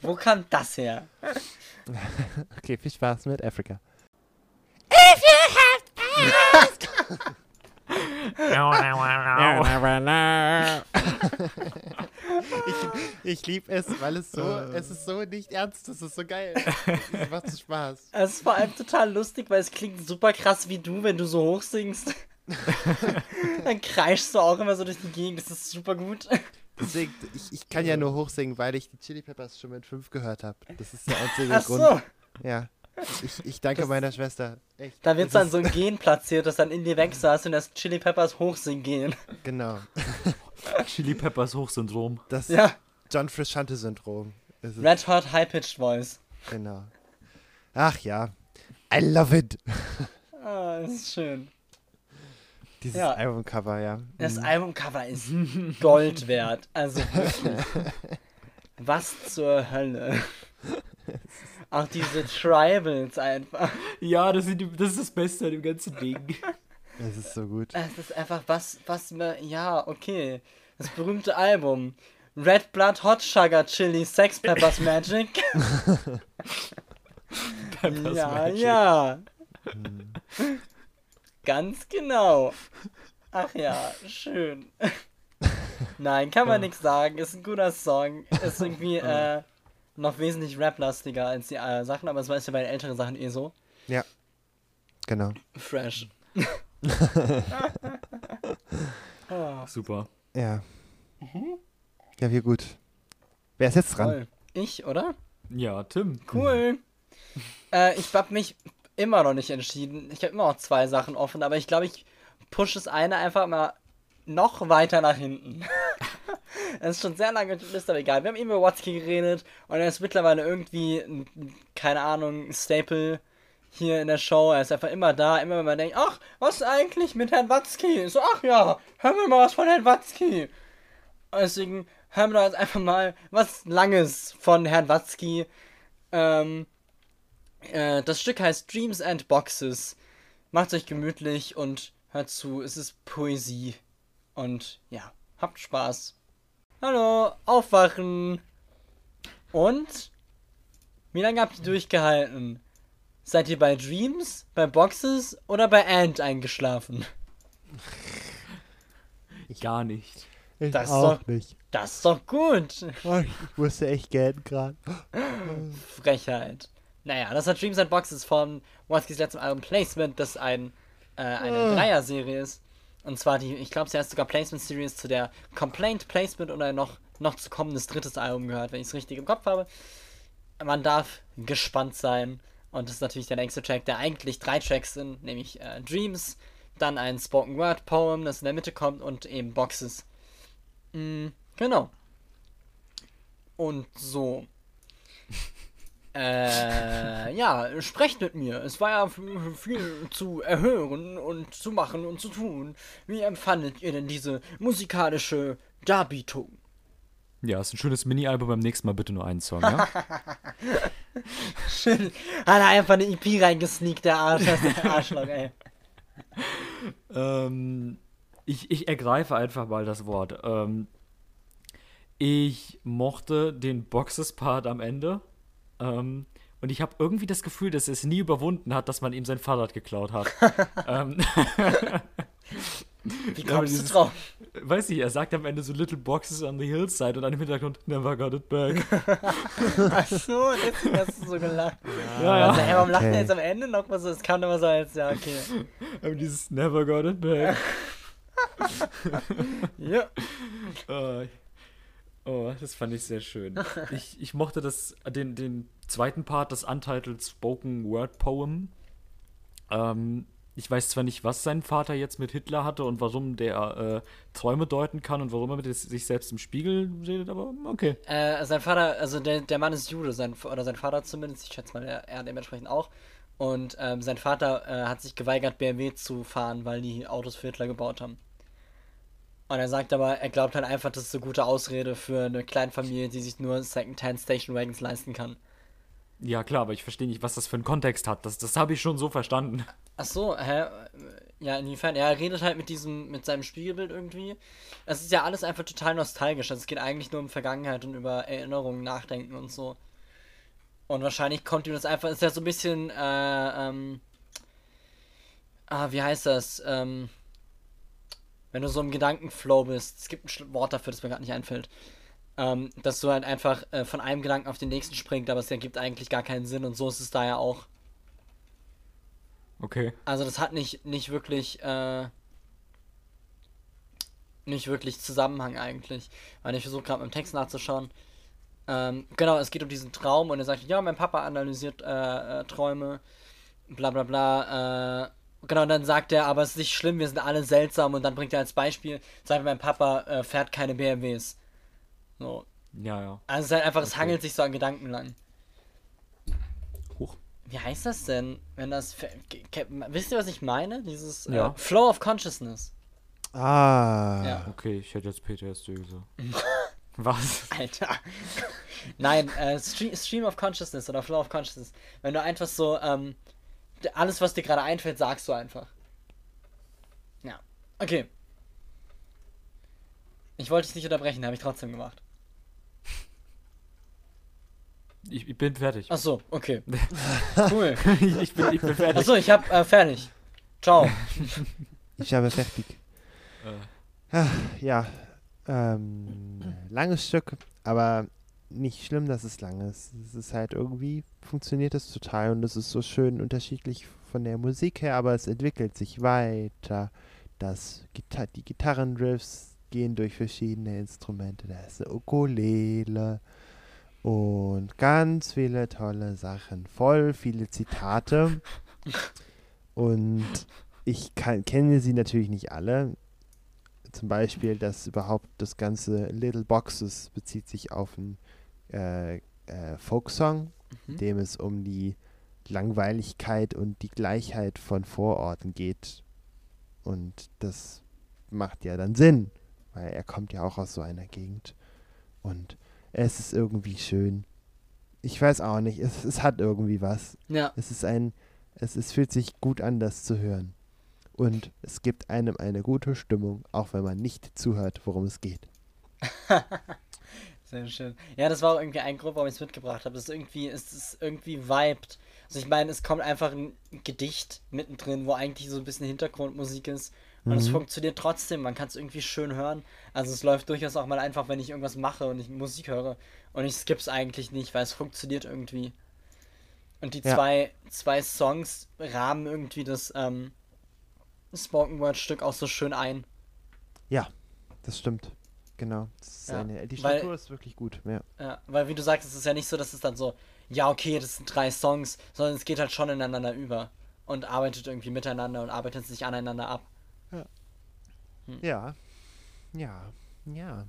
Wo kam das her? *laughs* Okay, viel Spaß mit Afrika. *laughs* ich ich liebe es, weil es so, es ist so nicht ernst, es ist so geil. Es macht so Spaß. *laughs* Es ist vor allem total lustig, weil es klingt super krass wie du, wenn du so hoch singst. *laughs* Dann kreischst du auch immer so durch die Gegend, das ist super gut. Deswegen, ich, ich kann ja nur hochsingen, weil ich die Chili Peppers schon mit fünf gehört habe. Das ist der einzige Ach Grund. so, Ja. Ich, ich danke meiner Schwester. Echt. da wird Das dann so ein Gen platziert, das dann in dir wächst und das Chili Peppers hochsingen. Genau. *laughs* Chili Peppers Hochsyndrom. Das Ja, John Frusciante-Syndrom. ist es. Red Hot High Pitched Voice. Genau. Ach ja. I love it. Ah, das ist schön. Dieses Ja. Albumcover, ja. Das Mhm. Albumcover ist Gold wert. Also wirklich. *laughs* Was zur Hölle. *laughs* Auch diese Tribals einfach. Ja, das, sind die, das ist das Beste an dem ganzen Ding. Es ist so gut. Es ist einfach was, was mir. Ja, okay. Das berühmte Album. Red Blood Hot Sugar Chili Sex Peppers Magic. *laughs* Peppers ja, Magic. ja. Ganz genau. Ach ja, schön. *laughs* Nein, kann man nichts sagen. Ist ein guter Song. Ist irgendwie äh, noch wesentlich rap-lastiger als die äh, Sachen, aber es war ist ja bei den älteren Sachen eh so. Ja. Genau. Fresh. oh, *laughs* Super. Ja. Ja, wie gut. Wer ist jetzt dran? toll. Ich, oder? Ja, Tim. Cool. äh, ich hab mich immer noch nicht entschieden. Ich habe immer noch zwei Sachen offen, aber ich glaube, ich push das eine einfach mal noch weiter nach hinten. *laughs* *laughs* Es ist schon sehr lange Liste, aber egal. Wir haben eben über Watzki geredet und er ist mittlerweile irgendwie, ein- keine Ahnung, Staple hier in der Show. Er ist einfach immer da, immer wenn man denkt, ach, was ist eigentlich mit Herrn Watzki? So, ach ja, hören wir mal was von Herrn Watzki. Und deswegen hören wir da jetzt einfach mal was Langes von Herrn Watzki. Ähm, äh, das Stück heißt Dreams and Boxes. Macht euch gemütlich und hört zu. Es ist Poesie. Und ja, habt Spaß. Hallo, aufwachen. Und? Wie lange habt ihr durchgehalten? Seid ihr bei Dreams, bei Boxes oder bei Ant eingeschlafen? Gar nicht. Ich Das ist auch doch- nicht. Das ist doch gut. Oh, ich musste echt gern gerade. Frechheit. Naja, das hat Dreams and Boxes von Watkins letztem Album Placement, das ein, äh, eine Dreier-Serie ist. Und zwar die, ich glaube, sie heißt sogar Placement Series zu der Complaint Placement oder noch, noch zu kommendes drittes Album gehört, wenn ich es richtig im Kopf habe. Man darf gespannt sein. Und das ist natürlich der nächste Track, der eigentlich drei Tracks sind, nämlich äh, Dreams, dann ein Spoken Word Poem, das in der Mitte kommt und eben Boxes. Mm, genau. Und so. *laughs* Äh, ja, sprecht mit mir. Es war ja viel zu erhören und zu machen und zu tun. Wie empfandet ihr denn diese musikalische Darbietung? Ja, ist ein schönes Mini-Album. Beim nächsten Mal bitte nur einen Song, ja? *laughs* Schön. Hat er einfach eine EP reingesneakt, der Arsch, das ist der Arschloch, ey. *laughs* ähm, ich, ich ergreife einfach mal das Wort. Ähm, ich mochte den Boxes-Part am Ende. Ähm, und ich habe irgendwie das Gefühl, dass er es nie überwunden hat, dass man ihm sein Fahrrad geklaut hat. *laughs* ähm, Wie *laughs* kommst du dieses- drauf? weiß ich, er sagt am Ende so Little Boxes on the Hillside und dann im Hintergrund Never got it back. *laughs* Achso, deswegen hast du so gelacht. ja, Also, ja. ey, warum lacht er okay. jetzt am Ende noch mal so? Es kam immer so als, ja, okay. Aber dieses Never got it back. Ja. Äh, oh, das fand ich sehr schön. *laughs* Ich, ich mochte das, den, den zweiten Part, das Untitled Spoken Word Poem. Ähm, ich weiß zwar nicht, was sein Vater jetzt mit Hitler hatte und warum der äh, Träume deuten kann und warum er mit sich selbst im Spiegel redet, aber okay. Äh, sein Vater, also der, der Mann ist Jude, sein, oder sein Vater zumindest, ich schätze mal, er, er dementsprechend auch. Und ähm, sein Vater äh, hat sich geweigert, BMW zu fahren, weil die Autos für Hitler gebaut haben. Und er sagt aber, er glaubt halt einfach, das ist eine gute Ausrede für eine Kleinfamilie, die sich nur Secondhand Station Wagons leisten kann. Ja, klar, aber ich verstehe nicht, was das für einen Kontext hat. Das, das habe ich schon so verstanden. Ach so, hä? Ja, inwiefern? Ja, er redet halt mit diesem, mit seinem Spiegelbild irgendwie. Es ist ja alles einfach total nostalgisch. Also es geht eigentlich nur um Vergangenheit und über Erinnerungen nachdenken und so. Und wahrscheinlich kommt ihm das einfach, ist ja so ein bisschen, äh, ähm, ah, wie heißt das? Ähm, wenn du so im Gedankenflow bist. Es gibt ein Wort dafür, das mir gerade nicht einfällt. Ähm, dass du halt einfach äh, von einem Gedanken auf den nächsten springt, aber es ergibt eigentlich gar keinen Sinn und so ist es da ja auch. Okay. Also das hat nicht, nicht wirklich, äh, nicht wirklich Zusammenhang eigentlich. Weil ich versuche gerade im Text nachzuschauen. Ähm, genau, es geht um diesen Traum und er sagt, ja, mein Papa analysiert äh, äh, Träume, bla bla bla. Äh, genau, und dann sagt er, aber es ist nicht schlimm, wir sind alle seltsam und dann bringt er als Beispiel, sagt mein Papa äh, fährt keine BMWs. So. Ja, ja. Also es ist halt einfach, es Okay. hangelt sich so an Gedanken lang. Huch. Wie heißt das denn, wenn das. Wisst ihr, was ich meine? Dieses äh, Ja. Flow of Consciousness. Ah. Ja. Okay, ich hätte jetzt PTSD gesagt. *laughs* Was? Alter. *laughs* Nein, äh, Stream, Stream of Consciousness oder Flow of Consciousness. Wenn du einfach so, ähm, alles, was dir gerade einfällt, sagst du einfach. Ja. Okay. Ich wollte dich nicht unterbrechen, habe ich trotzdem gemacht. Ich, ich bin fertig. Ach so, okay. *laughs* Cool. ich, bin, ich bin fertig. Achso, ich hab äh, fertig. Ciao. Ich habe fertig. Äh, Ah, ja. Ähm, langes Stück, aber nicht schlimm, dass es lang ist. Es ist halt irgendwie, funktioniert es total und es ist so schön unterschiedlich von der Musik her, aber es entwickelt sich weiter. Das Gita die Gitarrenriffs gehen durch verschiedene Instrumente. Da ist eine Ukulele und ganz viele tolle Sachen. Voll viele Zitate. Und ich kann, kenne sie natürlich nicht alle. Zum Beispiel, dass überhaupt das ganze Little Boxes bezieht sich auf einen äh, äh, Folksong, in Mhm. dem es um die Langweiligkeit und die Gleichheit von Vororten geht. Und das macht ja dann Sinn, weil er kommt ja auch aus so einer Gegend. Und es ist irgendwie schön. Ich weiß auch nicht, es, es hat irgendwie was. Ja. Es ist ein, es, es fühlt sich gut an, das zu hören. Und es gibt einem eine gute Stimmung, auch wenn man nicht zuhört, worum es geht. *laughs* Sehr schön. Ja, das war auch irgendwie ein Grund, warum ich es mitgebracht habe. Das ist irgendwie, es ist irgendwie vibed. Also ich meine, es kommt einfach ein Gedicht mittendrin, wo eigentlich so ein bisschen Hintergrundmusik ist. Und es Mhm. funktioniert trotzdem, man kann es irgendwie schön hören. Also es läuft durchaus auch mal einfach, wenn ich irgendwas mache und ich Musik höre. Und ich skipp's eigentlich nicht, weil es funktioniert irgendwie. Und die Ja. zwei, zwei Songs rahmen irgendwie das ähm, Spoken Word Stück auch so schön ein. Ja, das stimmt. Genau. Das ist Ja, die weil- Struktur ist wirklich gut. Ja. Ja, weil wie du sagst, es ist ja nicht so, dass es dann so, ja, okay, das sind drei Songs, sondern es geht halt schon ineinander über und arbeitet irgendwie miteinander und arbeitet sich aneinander ab. Ja. Ja. Ja. Ja.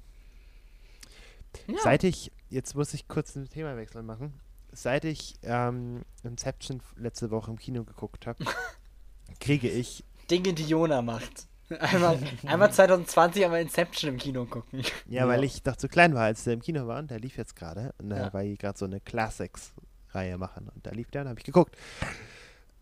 Seit ich, jetzt muss ich kurz einen Themawechsel machen. Seit ich ähm, Inception letzte Woche im Kino geguckt habe, *laughs* kriege ich, Dinge, die Jona macht. Einmal, einmal 2020 einmal Inception im Kino gucken. ja, weil ich doch zu klein war, als der im Kino war und der lief jetzt gerade. Und da Ja. war die gerade so eine Classics-Reihe machen. Und da lief der und habe ich geguckt.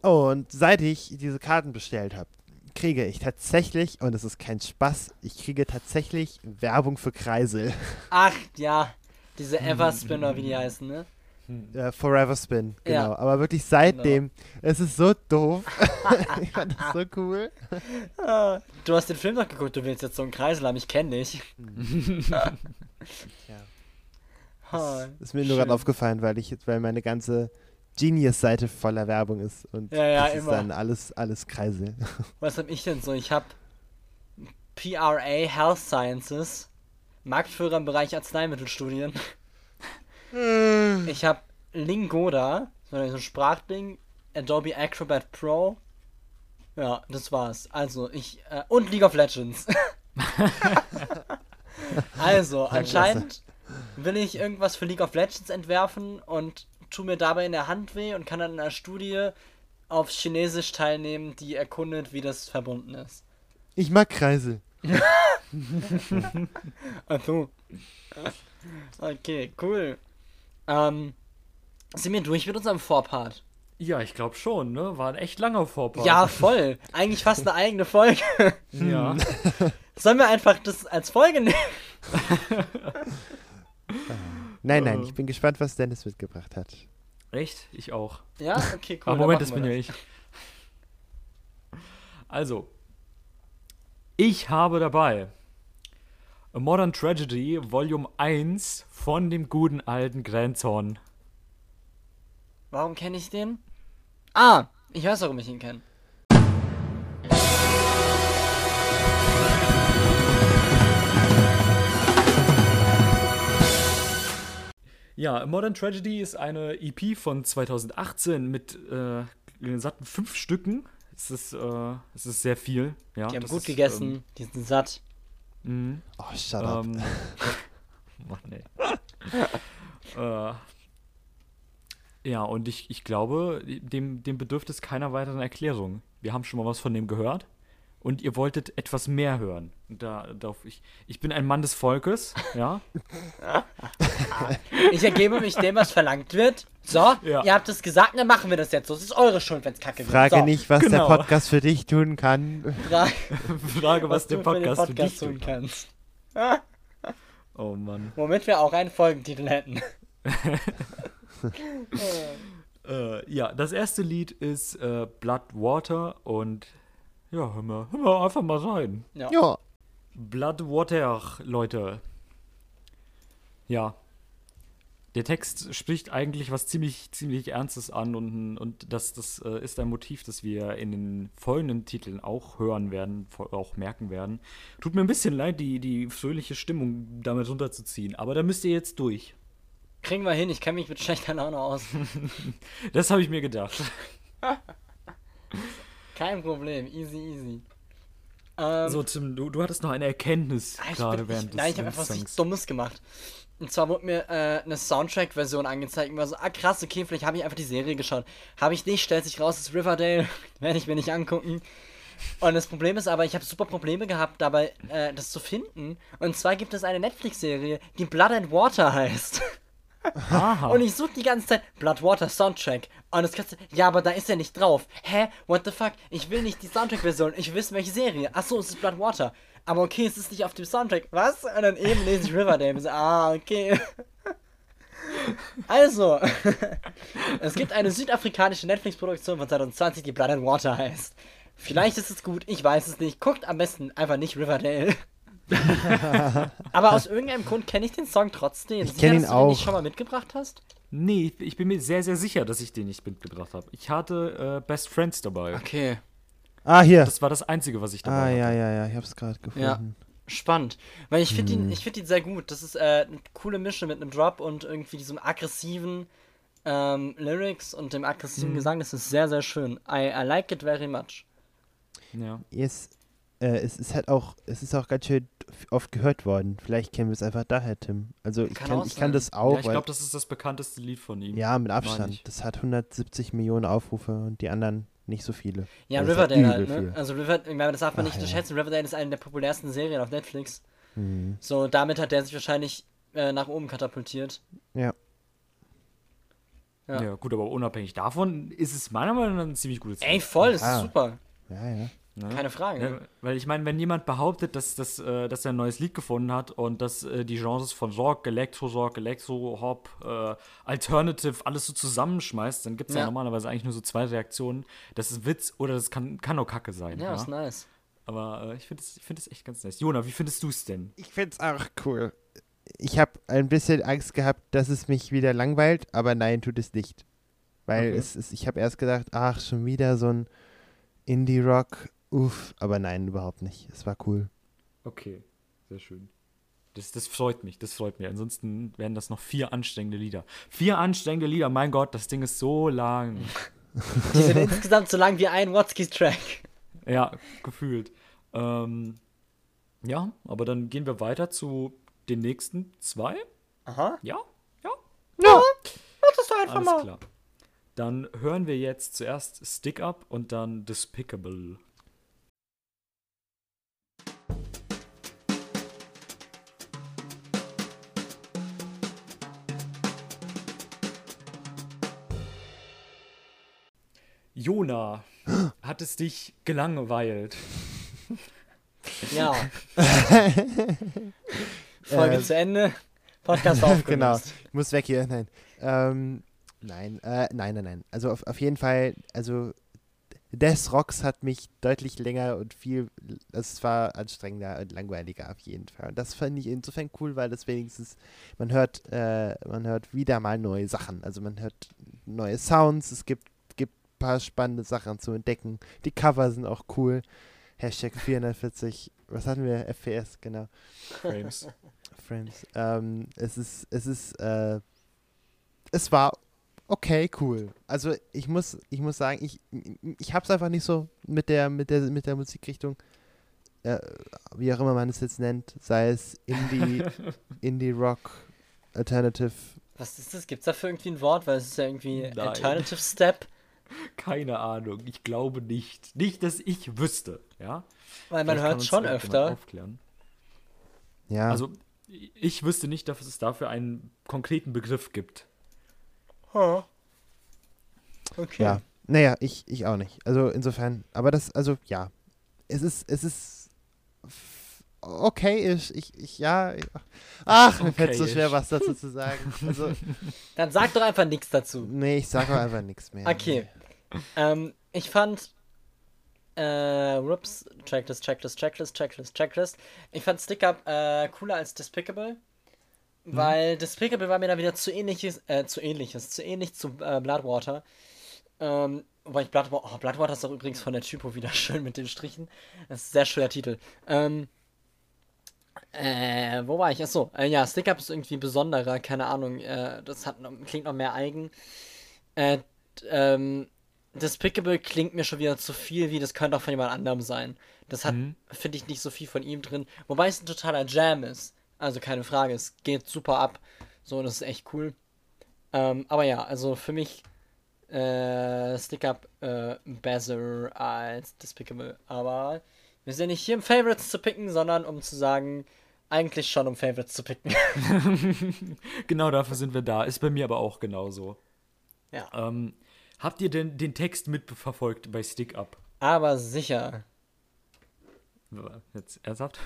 Und seit ich diese Karten bestellt habe, kriege ich tatsächlich, und es ist kein Spaß, ich kriege tatsächlich Werbung für Kreisel. Ach, ja, diese *laughs* Everspinner, wie die heißen, ne? Äh, Forever Spin, Ja. genau. Aber wirklich seitdem, es ist so doof. *laughs* ich fand das so cool. *laughs* Du hast den Film noch geguckt, du willst jetzt so einen Kreisel haben, ich kenne dich. *laughs* Ja. Ah, Ist mir nur gerade aufgefallen, weil ich weil meine ganze Genius-Seite voller Werbung ist und Ja, ja, das ist immer. dann alles, alles Kreisel. Was hab ich denn so? Ich hab PRA Health Sciences, Marktführer im Bereich Arzneimittelstudien. Ich hab Lingoda, so ein Sprachding, Adobe Acrobat Pro. Ja, das war's. Also, ich. Äh, und League of Legends. *laughs* also, anscheinend will ich irgendwas für League of Legends entwerfen und tu mir dabei in der Hand weh und kann dann in einer Studie auf Chinesisch teilnehmen, die erkundet, wie das verbunden ist. Ich mag Kreisel. *laughs* Ach so. Okay, cool. Ähm, sind wir durch mit unserem Vorpart? Ja, ich glaube schon, ne? War ein echt langer Vorpart. Ja, voll. Eigentlich fast eine eigene Folge. *laughs* Ja. *laughs* Sollen wir einfach das als Folge nehmen? *laughs* Nein, nein, Äh. ich bin gespannt, was Dennis mitgebracht hat. Echt? Ich auch. Ja, okay, cool. Aber Moment, das bin ja ich. Also, ich habe dabei A Modern Tragedy Volume 1 von dem guten alten Grenzhorn. Warum kenne ich den? Ah, ich weiß, warum ich ihn kenne. Ja, Modern Tragedy ist eine EP von 2018 mit äh, satten fünf Stücken. Es ist, äh, es ist sehr viel. Ja, die haben gut ist, gegessen, ähm, die sind satt. Ähm, Oh, shut up. ähm, *laughs* Mann, ey. äh, ja, und ich, ich glaube, dem, dem bedürft es keiner weiteren Erklärung. Wir haben schon mal was von dem gehört und ihr wolltet etwas mehr hören. Und da, darauf, ich, ich bin ein Mann des Volkes, ja. *laughs* Ich ergebe mich dem, was verlangt wird. So, Ja. ihr habt es gesagt, dann machen wir das jetzt so. Es ist eure Schuld, wenn es kacke wird. Frage so, nicht, was genau. der Podcast für dich tun kann. Frage, *laughs* Frage, was, *laughs* der du für Podcast, für dich Podcast tun kannst. Oh Mann. Womit wir auch einen Folgentitel hätten. Äh, ja, das erste Lied ist äh, Blood Water und ja, hör mal, hör mal einfach mal rein. Ja. Blood Water, Leute. Ja. Der Text spricht eigentlich was ziemlich, ziemlich Ernstes an und, und das, das äh, ist ein Motiv, das wir in den folgenden Titeln auch hören werden, auch merken werden. Tut mir ein bisschen leid, die, die fröhliche Stimmung damit runterzuziehen, aber da müsst ihr jetzt durch. Kriegen wir hin, ich kenne mich mit schlechter Laune aus. *laughs* Das habe ich mir gedacht. *laughs* Kein Problem, easy, easy. Ähm, So, Tim, du, du hattest noch eine Erkenntnis Ah, ich gerade während ich, des Nein, ich habe einfach was Dummes gemacht. Und zwar wurde mir äh, eine Soundtrack-Version angezeigt und war so, ah krass, okay, vielleicht habe ich einfach die Serie geschaut. Habe ich nicht, stellt sich raus, es ist Riverdale, *laughs* werde ich mir nicht angucken. Und das Problem ist aber, ich habe super Probleme gehabt, dabei äh, das zu finden. Und zwar gibt es eine Netflix-Serie, die Blood and Water heißt. Aha. *laughs* Und ich suche die ganze Zeit Bloodwater Soundtrack. Und das kannst du, ja, aber da ist er nicht drauf. Hä? What the fuck? Ich will nicht die Soundtrack-Version. Ich will wissen, welche Serie. Achso, es ist Bloodwater. Aber okay, es ist nicht auf dem Soundtrack. Was? Und dann eben lese ich Riverdale. und So, ah, okay. *laughs* Also, *laughs* es gibt eine südafrikanische Netflix-Produktion von 2020, die Blood and Water heißt. Vielleicht ist es gut, ich weiß es nicht. Guckt am besten einfach nicht Riverdale. *laughs* Aber aus irgendeinem Grund kenne ich den Song trotzdem. Ich kenn ihn dass du den nicht auch. schon mal mitgebracht hast? Nee, ich bin mir sehr, sehr sicher, dass ich den nicht mitgebracht habe. Ich hatte äh, Best Friends dabei. Okay. Ah, hier. Das war das Einzige, was ich dabei Ah, hatte. ja, ja, ja, ich hab's gerade gefunden. Spannend. Weil ich finde Hm. ihn, ich find ihn sehr gut. Das ist äh, eine coole Mische mit einem Drop und irgendwie diesem aggressiven ähm, Lyrics und dem Hm. aggressiven Gesang. Das ist sehr, sehr schön. I, I like it very much. Ja. Yes. Äh, es ist halt auch, es ist auch ganz schön oft gehört worden. Vielleicht kennen wir es einfach daher, Tim. Also ich Kann kann, auch ich kann das auch, ja, ich glaube, das ist das bekannteste Lied von ihm. ja, mit Abstand. Das hat 170 Millionen Aufrufe und die anderen nicht so viele. Ja, Also ist Riverdale halt, ne? viel. Also Riverdale, ich meine, das darf man Ach, nicht ja. unterschätzen. Riverdale ist eine der populärsten Serien auf Netflix. Mhm. So, damit hat der sich wahrscheinlich äh, nach oben katapultiert. Ja. Ja. Ja. gut, aber unabhängig davon ist es meiner Meinung nach ein ziemlich gutes Ey, voll, das ist Ah. super. Ja, ja. Ne? Keine Frage. Ja, weil ich meine, wenn jemand behauptet, dass, dass, äh, dass er ein neues Lied gefunden hat und dass äh, die Genres von Rock, Elektro-Rock, Elektro-Hop, äh, Alternative alles so zusammenschmeißt, dann gibt es ja. Ja. normalerweise eigentlich nur so zwei Reaktionen. Das ist Witz oder das kann, kann auch Kacke sein. Ja, Ja, ist nice. Aber äh, ich finde es find es echt ganz nice. Jona, wie findest du es denn? Ich find's auch cool. Ich habe ein bisschen Angst gehabt, dass es mich wieder langweilt, aber nein, tut es nicht. Weil Okay. es ist, ich habe erst gedacht, ach, schon wieder so ein Indie-Rock, uff, aber nein, überhaupt nicht. Es war cool. Okay, sehr schön. Das, das freut mich, das freut mich. Ansonsten wären das noch vier anstrengende Lieder. Vier anstrengende Lieder, mein Gott, das Ding ist so lang. *laughs* Die sind insgesamt so lang wie ein Watzkis-Track. Ja, gefühlt. Ähm, ja, aber dann gehen wir weiter zu den nächsten zwei. Aha. Ja? Ja? Ja, das ist doch einfach Alles mal. klar. Dann hören wir jetzt zuerst Stick Up und dann Despicable. Jona, hat es dich gelangweilt? Ja. *laughs* Folge Ähm, zu Ende. Podcast aufgelöst. genau, ich muss weg hier. Nein. Ähm, nein, äh, nein, nein, nein. Also auf, auf jeden Fall, also Death Rocks hat mich deutlich länger und viel, es war anstrengender und langweiliger auf jeden Fall. Und das fand ich insofern cool, weil das wenigstens, man hört, äh, man hört wieder mal neue Sachen. Also man hört neue Sounds, es gibt, paar spannende Sachen zu entdecken. Die Cover sind auch cool. Hashtag 440, was hatten wir? FPS, genau. Frames. *laughs* Frames. Ähm, es ist, es ist, äh, es war okay, cool. Also ich muss, ich muss sagen, ich, ich hab's einfach nicht so mit der, mit der, mit der Musikrichtung, äh, wie auch immer man es jetzt nennt, sei es Indie, *laughs* Indie Rock, Alternative. Was ist das? Gibt's dafür irgendwie ein Wort? Weil es ist ja irgendwie Nein. Alternative Step. Keine Ahnung, ich glaube nicht. Nicht, dass ich wüsste, ja? Weil man hört uns schon öfter. Aufklären. Ja, Also, ich wüsste nicht, dass es dafür einen konkreten Begriff gibt. Huh. Okay. ja. Naja, ich, ich auch nicht. Also insofern, aber das, also ja. Es ist, es ist okay, ich, ich, ich ja. Ach, mir fällt so schwer, was dazu zu sagen. Also, *laughs* Dann sag doch einfach nichts dazu. nee, ich sage auch einfach nichts mehr. Okay. Ähm, ich fand äh, Rups, Checklist, Checklist, Checklist, Checklist, Checklist. Ich fand Stick Up äh, cooler als Despicable. Weil Despicable war mir da wieder zu ähnliches, äh, zu ähnliches, zu ähnlich zu äh, Bloodwater. Ähm, wobei ich Bloodwater, oh, Bloodwater ist auch übrigens von der Typo wieder *laughs* schön mit den Strichen. Das ist ein sehr schöner Titel. Ähm, äh, wo war ich? Achso, äh, ja, Stick Up ist irgendwie besonderer, keine Ahnung. Äh, das hat, noch- klingt noch mehr eigen. Äh, ähm, Despicable klingt mir schon wieder zu viel, wie das könnte auch von jemand anderem sein. Das hat, finde ich, nicht so viel von ihm drin. Wobei es ein totaler Jam ist. Also keine Frage, es geht super ab. So, das ist echt cool. Ähm, aber ja, also für mich äh, Stick Up äh, besser als Despicable. Aber wir sind nicht hier, um Favorites zu picken, sondern um zu sagen, eigentlich schon um Favorites zu picken. *laughs* *laughs* Genau dafür sind wir da. Ist bei mir aber auch genauso. ja. Ähm, habt ihr denn den Text mitverfolgt bei Stick Up? Aber sicher. Jetzt ernsthaft?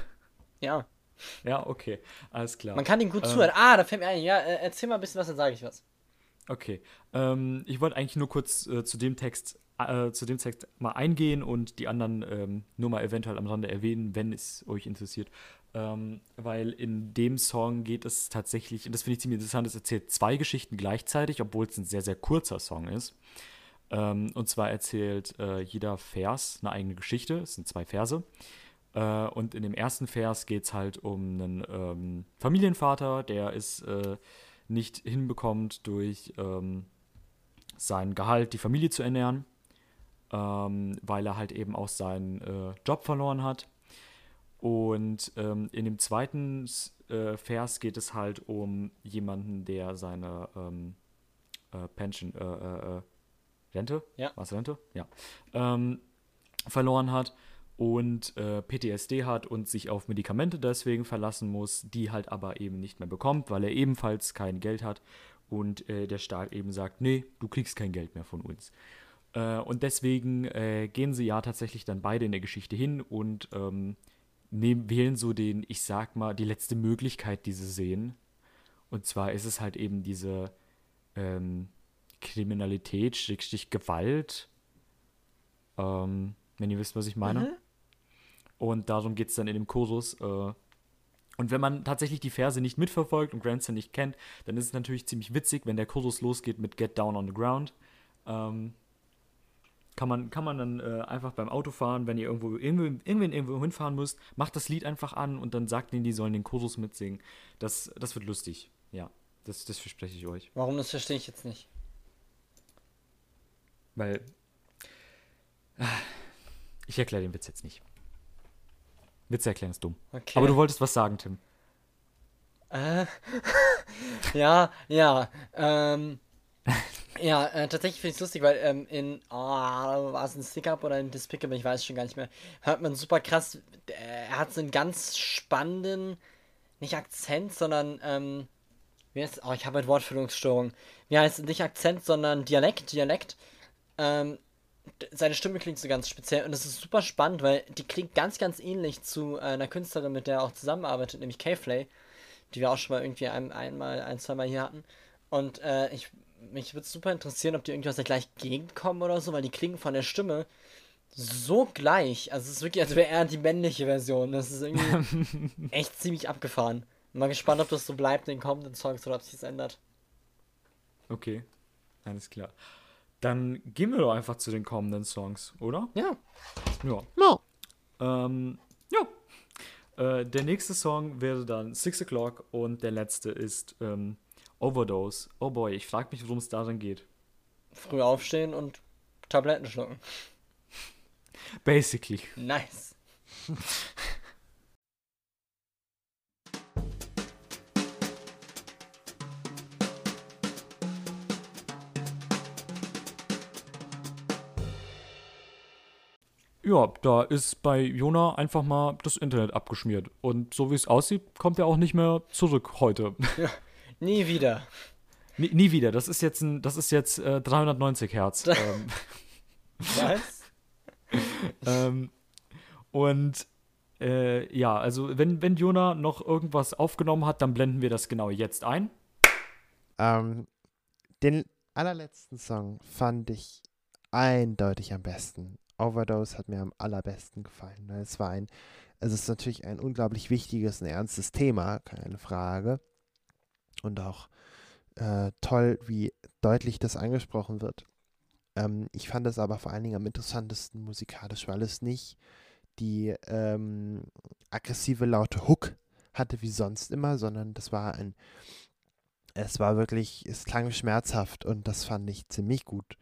Ja. Ja, okay. Alles klar. Man kann ihm gut Ähm, zuhören. Ah, da fällt mir ein. Ja, äh, erzähl mal ein bisschen was, dann sage ich was. Okay. Ähm, ich wollte eigentlich nur kurz äh, zu dem Text äh, zu dem Text mal eingehen und die anderen ähm, nur mal eventuell am Rande erwähnen, wenn es euch interessiert. Ähm, weil in dem Song geht es tatsächlich, und das finde ich ziemlich interessant, es erzählt zwei Geschichten gleichzeitig, obwohl es ein sehr, sehr kurzer Song ist. Ähm, und zwar erzählt äh, jeder Vers eine eigene Geschichte. Es sind zwei Verse. Äh, und in dem ersten Vers geht es halt um einen ähm, Familienvater, der es äh, nicht hinbekommt, durch ähm, sein Gehalt die Familie zu ernähren, ähm, weil er halt eben auch seinen äh, Job verloren hat. Und ähm, in dem zweiten äh, Vers geht es halt um jemanden, der seine ähm, äh, Pension, äh, äh, äh, Rente? Ja. Was Rente? Ja. Ähm, verloren hat und äh, PTSD hat und sich auf Medikamente deswegen verlassen muss, die halt aber eben nicht mehr bekommt, weil er ebenfalls kein Geld hat und der Staat eben sagt, nee, du kriegst kein Geld mehr von uns. Und deswegen gehen sie ja tatsächlich dann beide in der Geschichte hin und ähm, nehmen, wählen so den, ich sag mal, die letzte Möglichkeit, die sie sehen. Und zwar ist es halt eben diese ähm, Kriminalität, Schrägstrich Gewalt. Ähm, wenn ihr wisst, was ich meine. Und darum geht es dann in dem Chorus. Äh, und wenn man tatsächlich die Verse nicht mitverfolgt und Grandson nicht kennt, dann ist es natürlich ziemlich witzig, wenn der Chorus losgeht mit Get Down on the Ground. Ähm, kann man, kann man dann äh, einfach beim Autofahren, wenn ihr irgendwo, irgendwo, irgendwen irgendwo hinfahren müsst, macht das Lied einfach an und dann sagt ihnen, die sollen den Chorus mitsingen. Das, das wird lustig. Ja, das, das verspreche ich euch. Warum, das verstehe ich jetzt nicht. Weil. Ah, Ich erkläre den Witz jetzt nicht. Witz erklären ist dumm. Okay. Aber du wolltest was sagen, Tim. Äh, *laughs* ja, ja. Ähm, *laughs* ja, äh, tatsächlich finde ich es lustig, weil ähm, in, oh, war es ein Stick-Up oder ein Despicable, ich weiß schon gar nicht mehr, hört man super krass, äh, er hat so einen ganz spannenden, nicht Akzent, sondern, ähm, wie heißt, oh, ich habe halt Wortführungsstörung. Wie heißt es, nicht Akzent, sondern Dialekt, Dialekt. Ähm, seine Stimme klingt so ganz speziell und das ist super spannend, weil die klingt ganz, ganz ähnlich zu äh, einer Künstlerin, mit der er auch zusammenarbeitet, nämlich K-Flay die wir auch schon mal irgendwie ein, einmal, ein, zweimal hier hatten. Und äh, ich, mich würde super interessieren, ob die irgendwie aus der gleichen Gegend kommen oder so, weil die klingen von der Stimme so gleich. Also es ist wirklich, als wäre er die männliche Version. Das ist irgendwie *laughs* echt ziemlich abgefahren. Mal gespannt, ob das so bleibt in den kommenden Songs oder ob sich das ändert. Okay, alles klar. Dann gehen wir doch einfach zu den kommenden Songs, oder? Ja. Ja. No. Ähm, ja. Äh, der nächste Song wäre dann Six O'Clock und der letzte ist ähm, Overdose. Oh boy, ich frage mich, worum es darin geht. Früh aufstehen und Tabletten schlucken. Basically. Nice. Ja, da ist bei Jona einfach mal das Internet abgeschmiert. Und so wie es aussieht, kommt er auch nicht mehr zurück heute. *laughs* Nie wieder. nie, nie wieder. Das ist jetzt ein, das ist jetzt äh, 390 Hertz. *laughs* ähm, Was? *laughs* ähm, und äh, ja, also wenn, wenn Jona noch irgendwas aufgenommen hat, dann blenden wir das genau jetzt ein. Ähm, den allerletzten Song fand ich eindeutig am besten. Overdose hat mir am allerbesten gefallen. weil Es war ein, es ist natürlich ein unglaublich wichtiges und ernstes Thema, keine Frage. Und auch äh, toll, wie deutlich das angesprochen wird. Ähm, ich fand es aber vor allen Dingen am interessantesten musikalisch, weil es nicht die ähm, aggressive laute Hook hatte wie sonst immer, sondern das war ein, es war wirklich, es klang schmerzhaft und das fand ich ziemlich gut.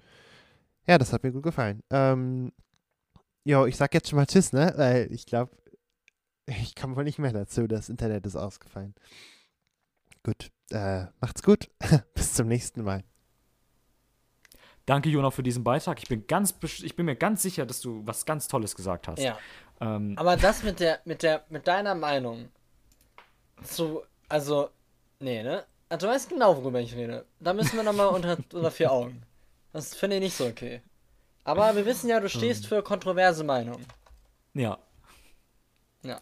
Ja, das hat mir gut gefallen. Ähm, jo, ich sag jetzt schon mal Tschüss, ne? Weil ich glaube, *laughs* ich komme wohl nicht mehr dazu. Das Internet ist ausgefallen. Gut, äh, macht's gut. *laughs* Bis zum nächsten Mal. Danke, Jona, für diesen Beitrag. Ich bin, ganz, besch- ich bin mir ganz sicher, dass du was ganz Tolles gesagt hast. Ja. Ähm, Aber das mit der, mit der, mit deiner Meinung zu, also, nee, ne? Also, du weißt genau, worüber ich rede. Da müssen wir nochmal unter, *laughs* unter vier Augen. Das finde ich nicht so okay. Aber wir wissen ja, du stehst für kontroverse Meinungen. ja. Ja.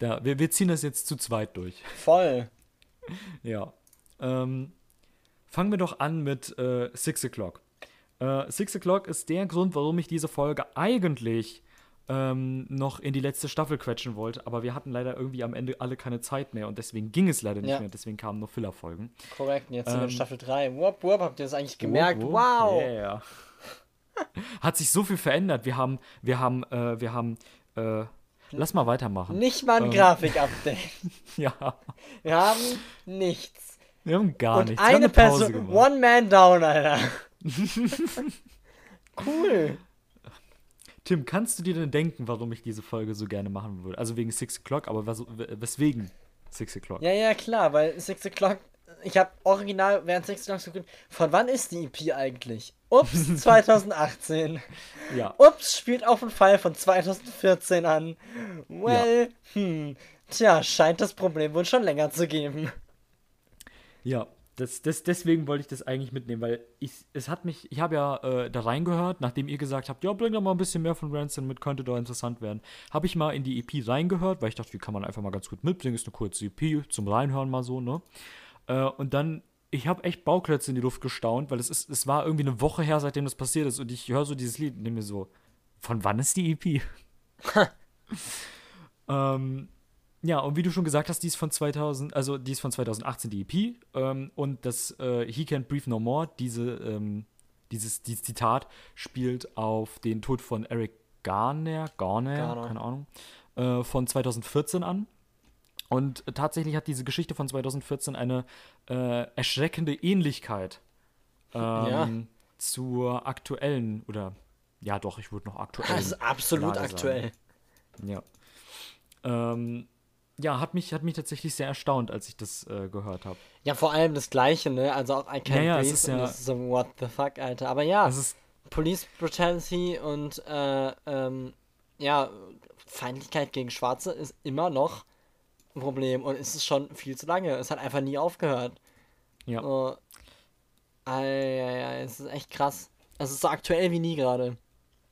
Da, wir, wir ziehen das jetzt zu zweit durch. Voll. Ja. Ähm, fangen wir doch an mit äh, Six O'Clock. Äh, Six O'Clock ist der Grund, warum ich diese Folge eigentlich ähm, noch in die letzte Staffel quetschen wollte, aber wir hatten leider irgendwie am Ende alle keine Zeit mehr und deswegen ging es leider nicht Ja. mehr, deswegen kamen nur Fillerfolgen. Korrekt. Und jetzt sind wir in Ähm, Staffel 3. Wupp, wupp, habt ihr das eigentlich gemerkt? Wupp, wupp. Wow. Yeah. *laughs* Hat sich so viel verändert. Wir haben, wir haben, äh, wir haben, äh, lass mal weitermachen. Nicht mal ein Ähm. Grafik-Update. *laughs* Ja, Wir haben nichts. wir haben gar Und nichts. Eine Person, one man down, Alter. *laughs* cool. Tim, kannst du dir denn denken, warum ich diese Folge so gerne machen würde? Also wegen Six O'Clock, aber was, weswegen Six O'Clock? Ja, ja, klar, weil Six O'Clock, ich habe original während Six O'Clock so geguckt, von wann ist die EP eigentlich? Ups, *laughs* 2018. Ja. Ups, spielt auf einen Fall von 2014 an. Well, hm, tja, scheint das Problem wohl schon länger zu geben. Ja, das, das, deswegen wollte ich das eigentlich mitnehmen, weil ich, es hat mich, ich habe ja äh, da reingehört, nachdem ihr gesagt habt, ja, bring doch mal ein bisschen mehr von Ransom mit, könnte doch interessant werden. Habe ich mal in die EP reingehört, weil ich dachte, die kann man einfach mal ganz gut mitbringen, ist eine kurze EP, zum Reinhören mal so, ne? Äh, und dann, ich habe echt Bauklötze in die Luft gestaunt, weil es ist, es war irgendwie eine Woche her, seitdem das passiert ist und ich höre so dieses Lied und nehme mir so, von wann ist die EP? *laughs* ähm, ja, und wie du schon gesagt hast, die ist von 2000, also die ist von 2018 die EP ähm, und das äh, He Can't Breathe No More, diese, ähm, dieses, dieses Zitat spielt auf den Tod von Eric Garner, Garner, Garner. keine Ahnung, äh, von 2014 an. Und tatsächlich hat diese Geschichte von 2014 eine äh, erschreckende Ähnlichkeit ähm, Ja. zur aktuellen, oder ja doch, ich würde noch aktuell. Das ist absolut Lage aktuell. ja. Ähm, ja, hat mich, hat mich tatsächlich sehr erstaunt, als ich das äh, gehört habe. Ja, vor allem das Gleiche, ne? Also auch I Can't Ja, ja, es Breathe. ist ja- das ist so, what the fuck, Alter. Aber ja, Das ist, Police Brutality und äh, ähm, ja, Feindlichkeit gegen Schwarze ist immer noch ein Problem und es ist schon viel zu lange. Es hat einfach nie aufgehört. ja. So, ei, es ist echt krass. Es ist so aktuell wie nie gerade.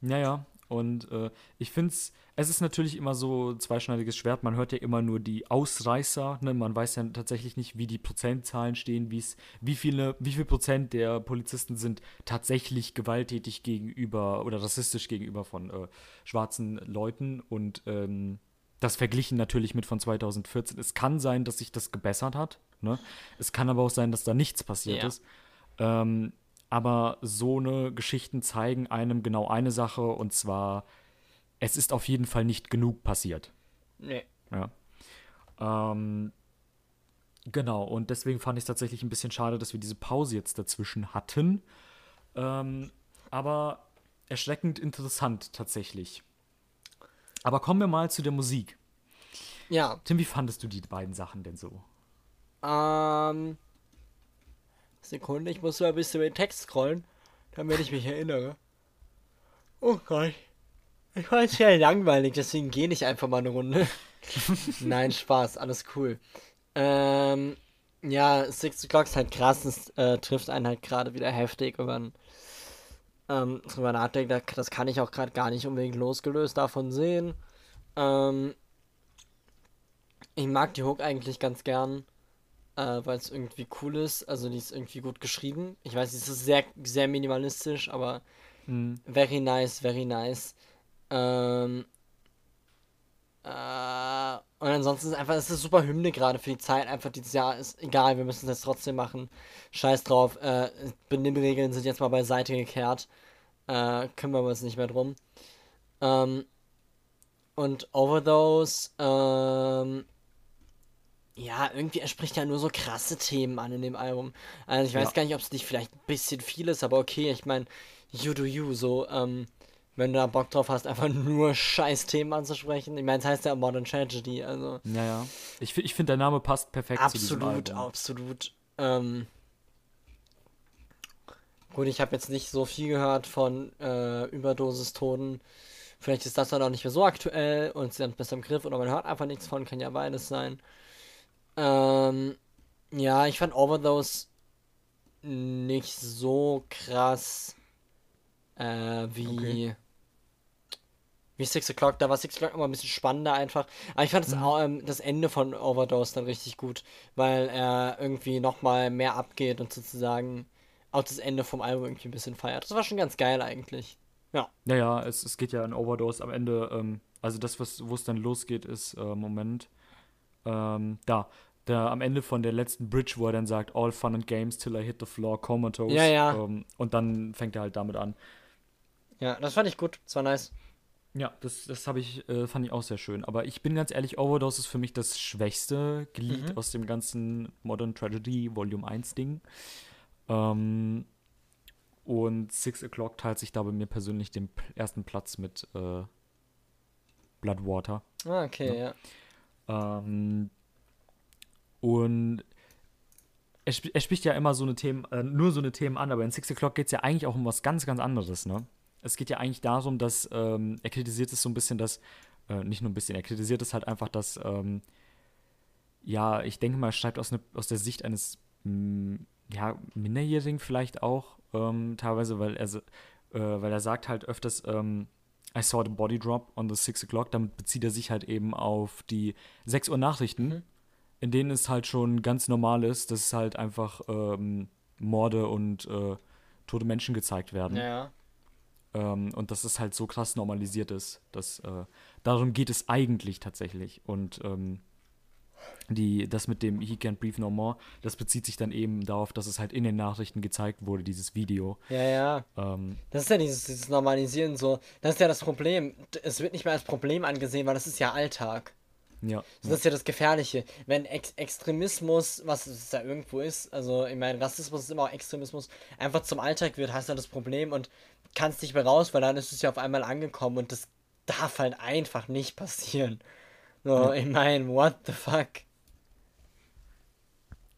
Ja, ja. Und äh, ich finde es, es ist natürlich immer so ein zweischneidiges Schwert. Man hört ja immer nur die Ausreißer. Ne? Man weiß ja tatsächlich nicht, wie die Prozentzahlen stehen, wie's, wie viele, wie viel Prozent der Polizisten sind tatsächlich gewalttätig gegenüber oder rassistisch gegenüber von äh, schwarzen Leuten. Und ähm, das verglichen natürlich mit von 2014. Es kann sein, dass sich das gebessert hat. Ne? Es kann aber auch sein, dass da nichts passiert Ja. ist. Ähm, aber so eine Geschichten zeigen einem genau eine Sache und zwar, es ist auf jeden Fall nicht genug passiert. Nee. Ja. Ähm, Genau, und deswegen fand ich es tatsächlich ein bisschen schade, dass wir diese Pause jetzt dazwischen hatten. Ähm, aber erschreckend interessant tatsächlich. Aber kommen wir mal zu der Musik. Ja, Tim, wie fandest du die beiden Sachen denn so? ähm. Sekunde, ich muss mal ein bisschen den Text scrollen, damit ich mich erinnere. Oh Gott. Ich war jetzt sehr langweilig, deswegen gehe ich einfach mal eine Runde. *laughs* Nein, Spaß, alles cool. Ähm, ja, Six O'Clock ist halt krass, es äh, trifft einen halt gerade wieder heftig, wenn man ähm, drüber nachdenkt. da- Das kann ich auch gerade gar nicht unbedingt losgelöst davon sehen. Ähm, ich mag die Hook eigentlich ganz gern, äh, weil es irgendwie cool ist. Also die ist irgendwie gut geschrieben. Ich weiß, sie ist sehr, sehr minimalistisch, aber Hm, very nice, very nice. Ähm, äh, und ansonsten ist einfach, es ist super Hymne gerade für die Zeit. Einfach dieses Jahr ist egal, wir müssen es jetzt trotzdem machen. Scheiß drauf. Äh, Benimmregeln sind jetzt mal beiseite gekehrt. Äh, kümmern wir uns nicht mehr drum. Ähm, und Overdose, ähm, ja, irgendwie er spricht ja nur so krasse Themen an in dem Album. Also ich weiß Ja. gar nicht, ob es nicht vielleicht ein bisschen viel ist, aber okay, ich meine, you do you, so, ähm, wenn du da Bock drauf hast, einfach nur *laughs* scheiß Themen anzusprechen. Ich meine, es heißt ja Modern Tragedy, also ja, ja. Ich, ich finde, der Name passt perfekt zu diesem absolut, Album. absolut. Ähm, gut, ich habe jetzt nicht so viel gehört von äh, Überdosis-Toten. Vielleicht ist das dann auch nicht mehr so aktuell und sie haben es besser im Griff oder man hört einfach nichts von, kann ja beides sein. Ähm, ja, ich fand Overdose nicht so krass äh, wie Okay. Wie Six O'Clock. Da war Six O'Clock immer ein bisschen spannender einfach. Aber ich fand das, Mhm. ähm, das Ende von Overdose dann richtig gut, weil er irgendwie nochmal mehr abgeht und sozusagen auch das Ende vom Album irgendwie ein bisschen feiert. Das war schon ganz geil eigentlich. Ja. Ja, ja, es, es geht ja in Overdose am Ende, ähm, also das, was, wo es dann losgeht, ist, äh, Moment, ähm, da, der, am Ende von der letzten Bridge, wo er dann sagt, all fun and games till I hit the floor, comatose. Ja, ja. Ähm, und dann fängt er halt damit an. Ja, das fand ich gut. Das war nice. Ja, das, das habe ich, äh, fand ich auch sehr schön. Aber ich bin ganz ehrlich, Overdose ist für mich das schwächste Glied aus dem ganzen Modern Tragedy Volume 1 Ding. Ähm, und Six O'Clock teilt sich da bei mir persönlich den ersten Platz mit äh, Bloodwater. Ah, okay, ja. Ähm, und er, sp er spricht ja immer so eine Themen, äh, nur so eine Themen an, aber in Six O'Clock geht es ja eigentlich auch um was ganz, ganz anderes, ne? Es geht ja eigentlich darum, dass ähm, er kritisiert es so ein bisschen, dass, äh, nicht nur ein bisschen, er kritisiert es halt einfach, dass, ähm, ja, ich denke mal, er schreibt aus, ne, aus der Sicht eines, mh, ja, Minderjährigen vielleicht auch, ähm, teilweise, weil er, äh, weil er sagt halt öfters, ähm, I saw the body drop on the six o'clock. Damit bezieht er sich halt eben auf die 6 Uhr Nachrichten, in denen es halt schon ganz normal ist, dass es halt einfach ähm, Morde und äh, tote Menschen gezeigt werden. Ja. Ähm, und dass es halt so krass normalisiert ist. Dass, äh, darum geht es eigentlich tatsächlich. Und ähm, die, das mit dem He Can't Breathe No More, das bezieht sich dann eben darauf, dass es halt in den Nachrichten gezeigt wurde, dieses Video. Ja, ja. Ähm, Das ist ja dieses, dieses Normalisieren so. Das ist ja das Problem. Es wird nicht mehr als Problem angesehen, weil das ist ja Alltag. ja. Das ist ja das Gefährliche. Wenn Ex Extremismus, was es ja irgendwo ist, also ich meine, Rassismus ist immer auch Extremismus, einfach zum Alltag wird, hast du das Problem und kannst nicht mehr raus, weil dann ist es ja auf einmal angekommen und das darf halt einfach nicht passieren. So, ich meine, what the fuck?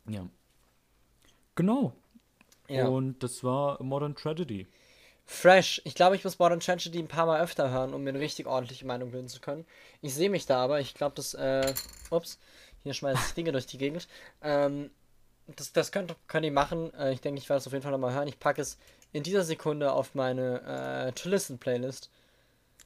Ja. Genau. Ja. Und das war Modern Tragedy. Fresh. Ich glaube, ich muss Modern Tragedy ein paar Mal öfter hören, um mir eine richtig ordentliche Meinung bilden zu können. Ich sehe mich da aber. Ich glaube, das, äh, ups, hier schmeiße ich Dinge *laughs* durch die Gegend. Ähm, das, das könnt, könnt ihr machen. Äh, ich denke, ich werde es auf jeden Fall nochmal hören. Ich packe es in dieser Sekunde auf meine äh, To-Listen-Playlist.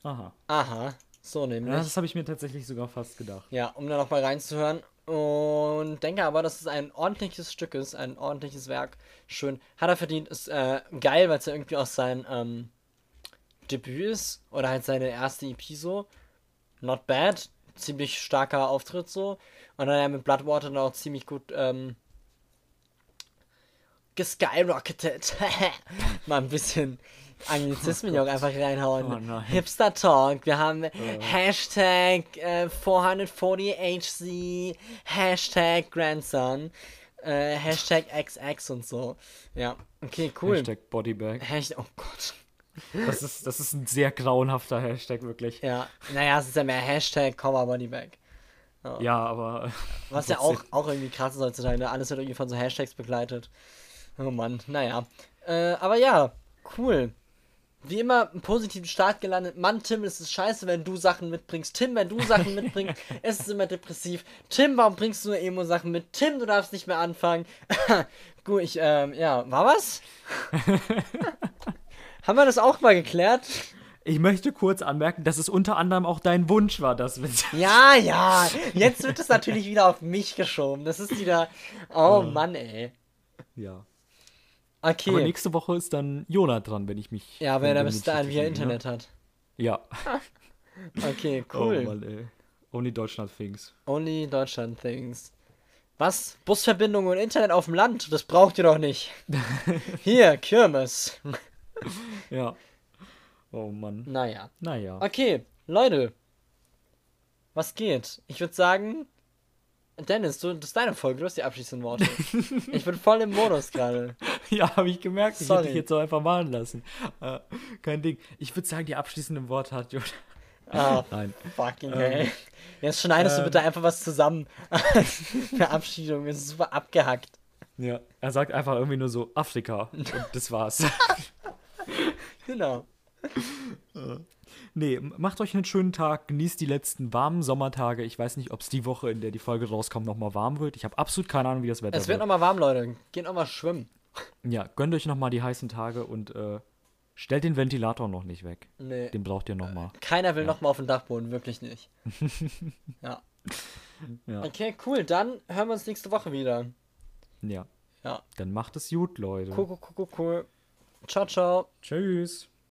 Aha. Aha, so nämlich. Ja, das habe ich mir tatsächlich sogar fast gedacht. Ja, um da nochmal reinzuhören. Und denke aber, dass es ein ordentliches Stück ist, ein ordentliches Werk. Schön. Hat er verdient, ist äh, geil, weil es ja irgendwie aus sein ähm, Debüt ist. Oder halt seine erste EP so. Not bad. Ziemlich starker Auftritt so. Und dann ja mit Bloodwater dann auch ziemlich gut ähm, geskyrocketed. *laughs* Mal ein bisschen Anglizismen auch einfach reinhauen. Oh. Hipster Talk. Wir haben Hashtag äh, 440HC, Hashtag Grandson, äh, Hashtag XX und so. Ja, okay, cool. Hashtag Bodybag. Hashtag, oh Gott. Das ist, das ist ein sehr grauenhafter Hashtag, wirklich. Ja, naja, es ist ja mehr Hashtag Cover Bodybag. Ja, aber. Was ja *laughs* auch, auch irgendwie krass ist heutzutage. ne? Alles wird irgendwie von so Hashtags begleitet. Oh Mann, naja. Äh, aber ja, cool. Wie immer, einen positiven Start gelandet. Mann, Tim, es ist scheiße, wenn du Sachen mitbringst. Tim, wenn du Sachen *laughs* mitbringst, es ist immer depressiv. Tim, warum bringst du nur Emo-Sachen mit? Tim, du darfst nicht mehr anfangen. *laughs* Gut, ich, ähm, ja, war was? *laughs* Haben wir das auch mal geklärt? Ich möchte kurz anmerken, dass es unter anderem auch dein Wunsch war, dass wir. Ja, ja. Jetzt wird es natürlich wieder auf mich geschoben. Das ist wieder. Oh Mann, ey. Ja. Aber Okay. nächste Woche ist dann Jona dran, wenn ich mich. Ja, wenn er bis dahin wieder. Internet hat. Ja. *laughs* Okay, Oh cool. Mann, ey. Only Deutschland Things. Only Deutschland Things. Was? Busverbindung und Internet auf dem Land? Das braucht ihr doch nicht. *laughs* Hier, Kirmes. *laughs* Ja. Oh Mann. Naja. Naja. Okay, Leute. Was geht? Ich würde sagen, Dennis, du, das ist deine Folge, du hast die abschließenden Worte. ich bin voll im Modus gerade. *laughs* Ja, habe ich gemerkt. Ich Sorry. hätte dich jetzt so einfach machen lassen. Äh, kein Ding. Ich würde sagen, die abschließenden Worte hat Jona. Ah, *laughs* Nein. fucking hell. Jetzt schneidest du ähm, bitte einfach was zusammen. *laughs* Verabschiedung ist super abgehackt. Ja. Er sagt einfach irgendwie nur so Afrika. Und das war's. Genau. Nee, macht euch einen schönen Tag, genießt die letzten warmen Sommertage. Ich weiß nicht, ob es die Woche, in der die Folge rauskommt, nochmal warm wird. Ich habe absolut keine Ahnung, wie das Wetter Es wird nochmal warm, Leute. Geht nochmal schwimmen. Ja, gönnt euch nochmal die heißen Tage und äh, stellt den Ventilator noch nicht weg. Nee. Den braucht ihr nochmal. Keiner will noch mal auf den Dachboden, wirklich nicht. *laughs* ja. Ja. Okay, cool. Dann hören wir uns nächste Woche wieder. ja. Ja. Dann macht es gut, Leute. Cool, cool, cool, cool. Ciao, ciao. Tschüss.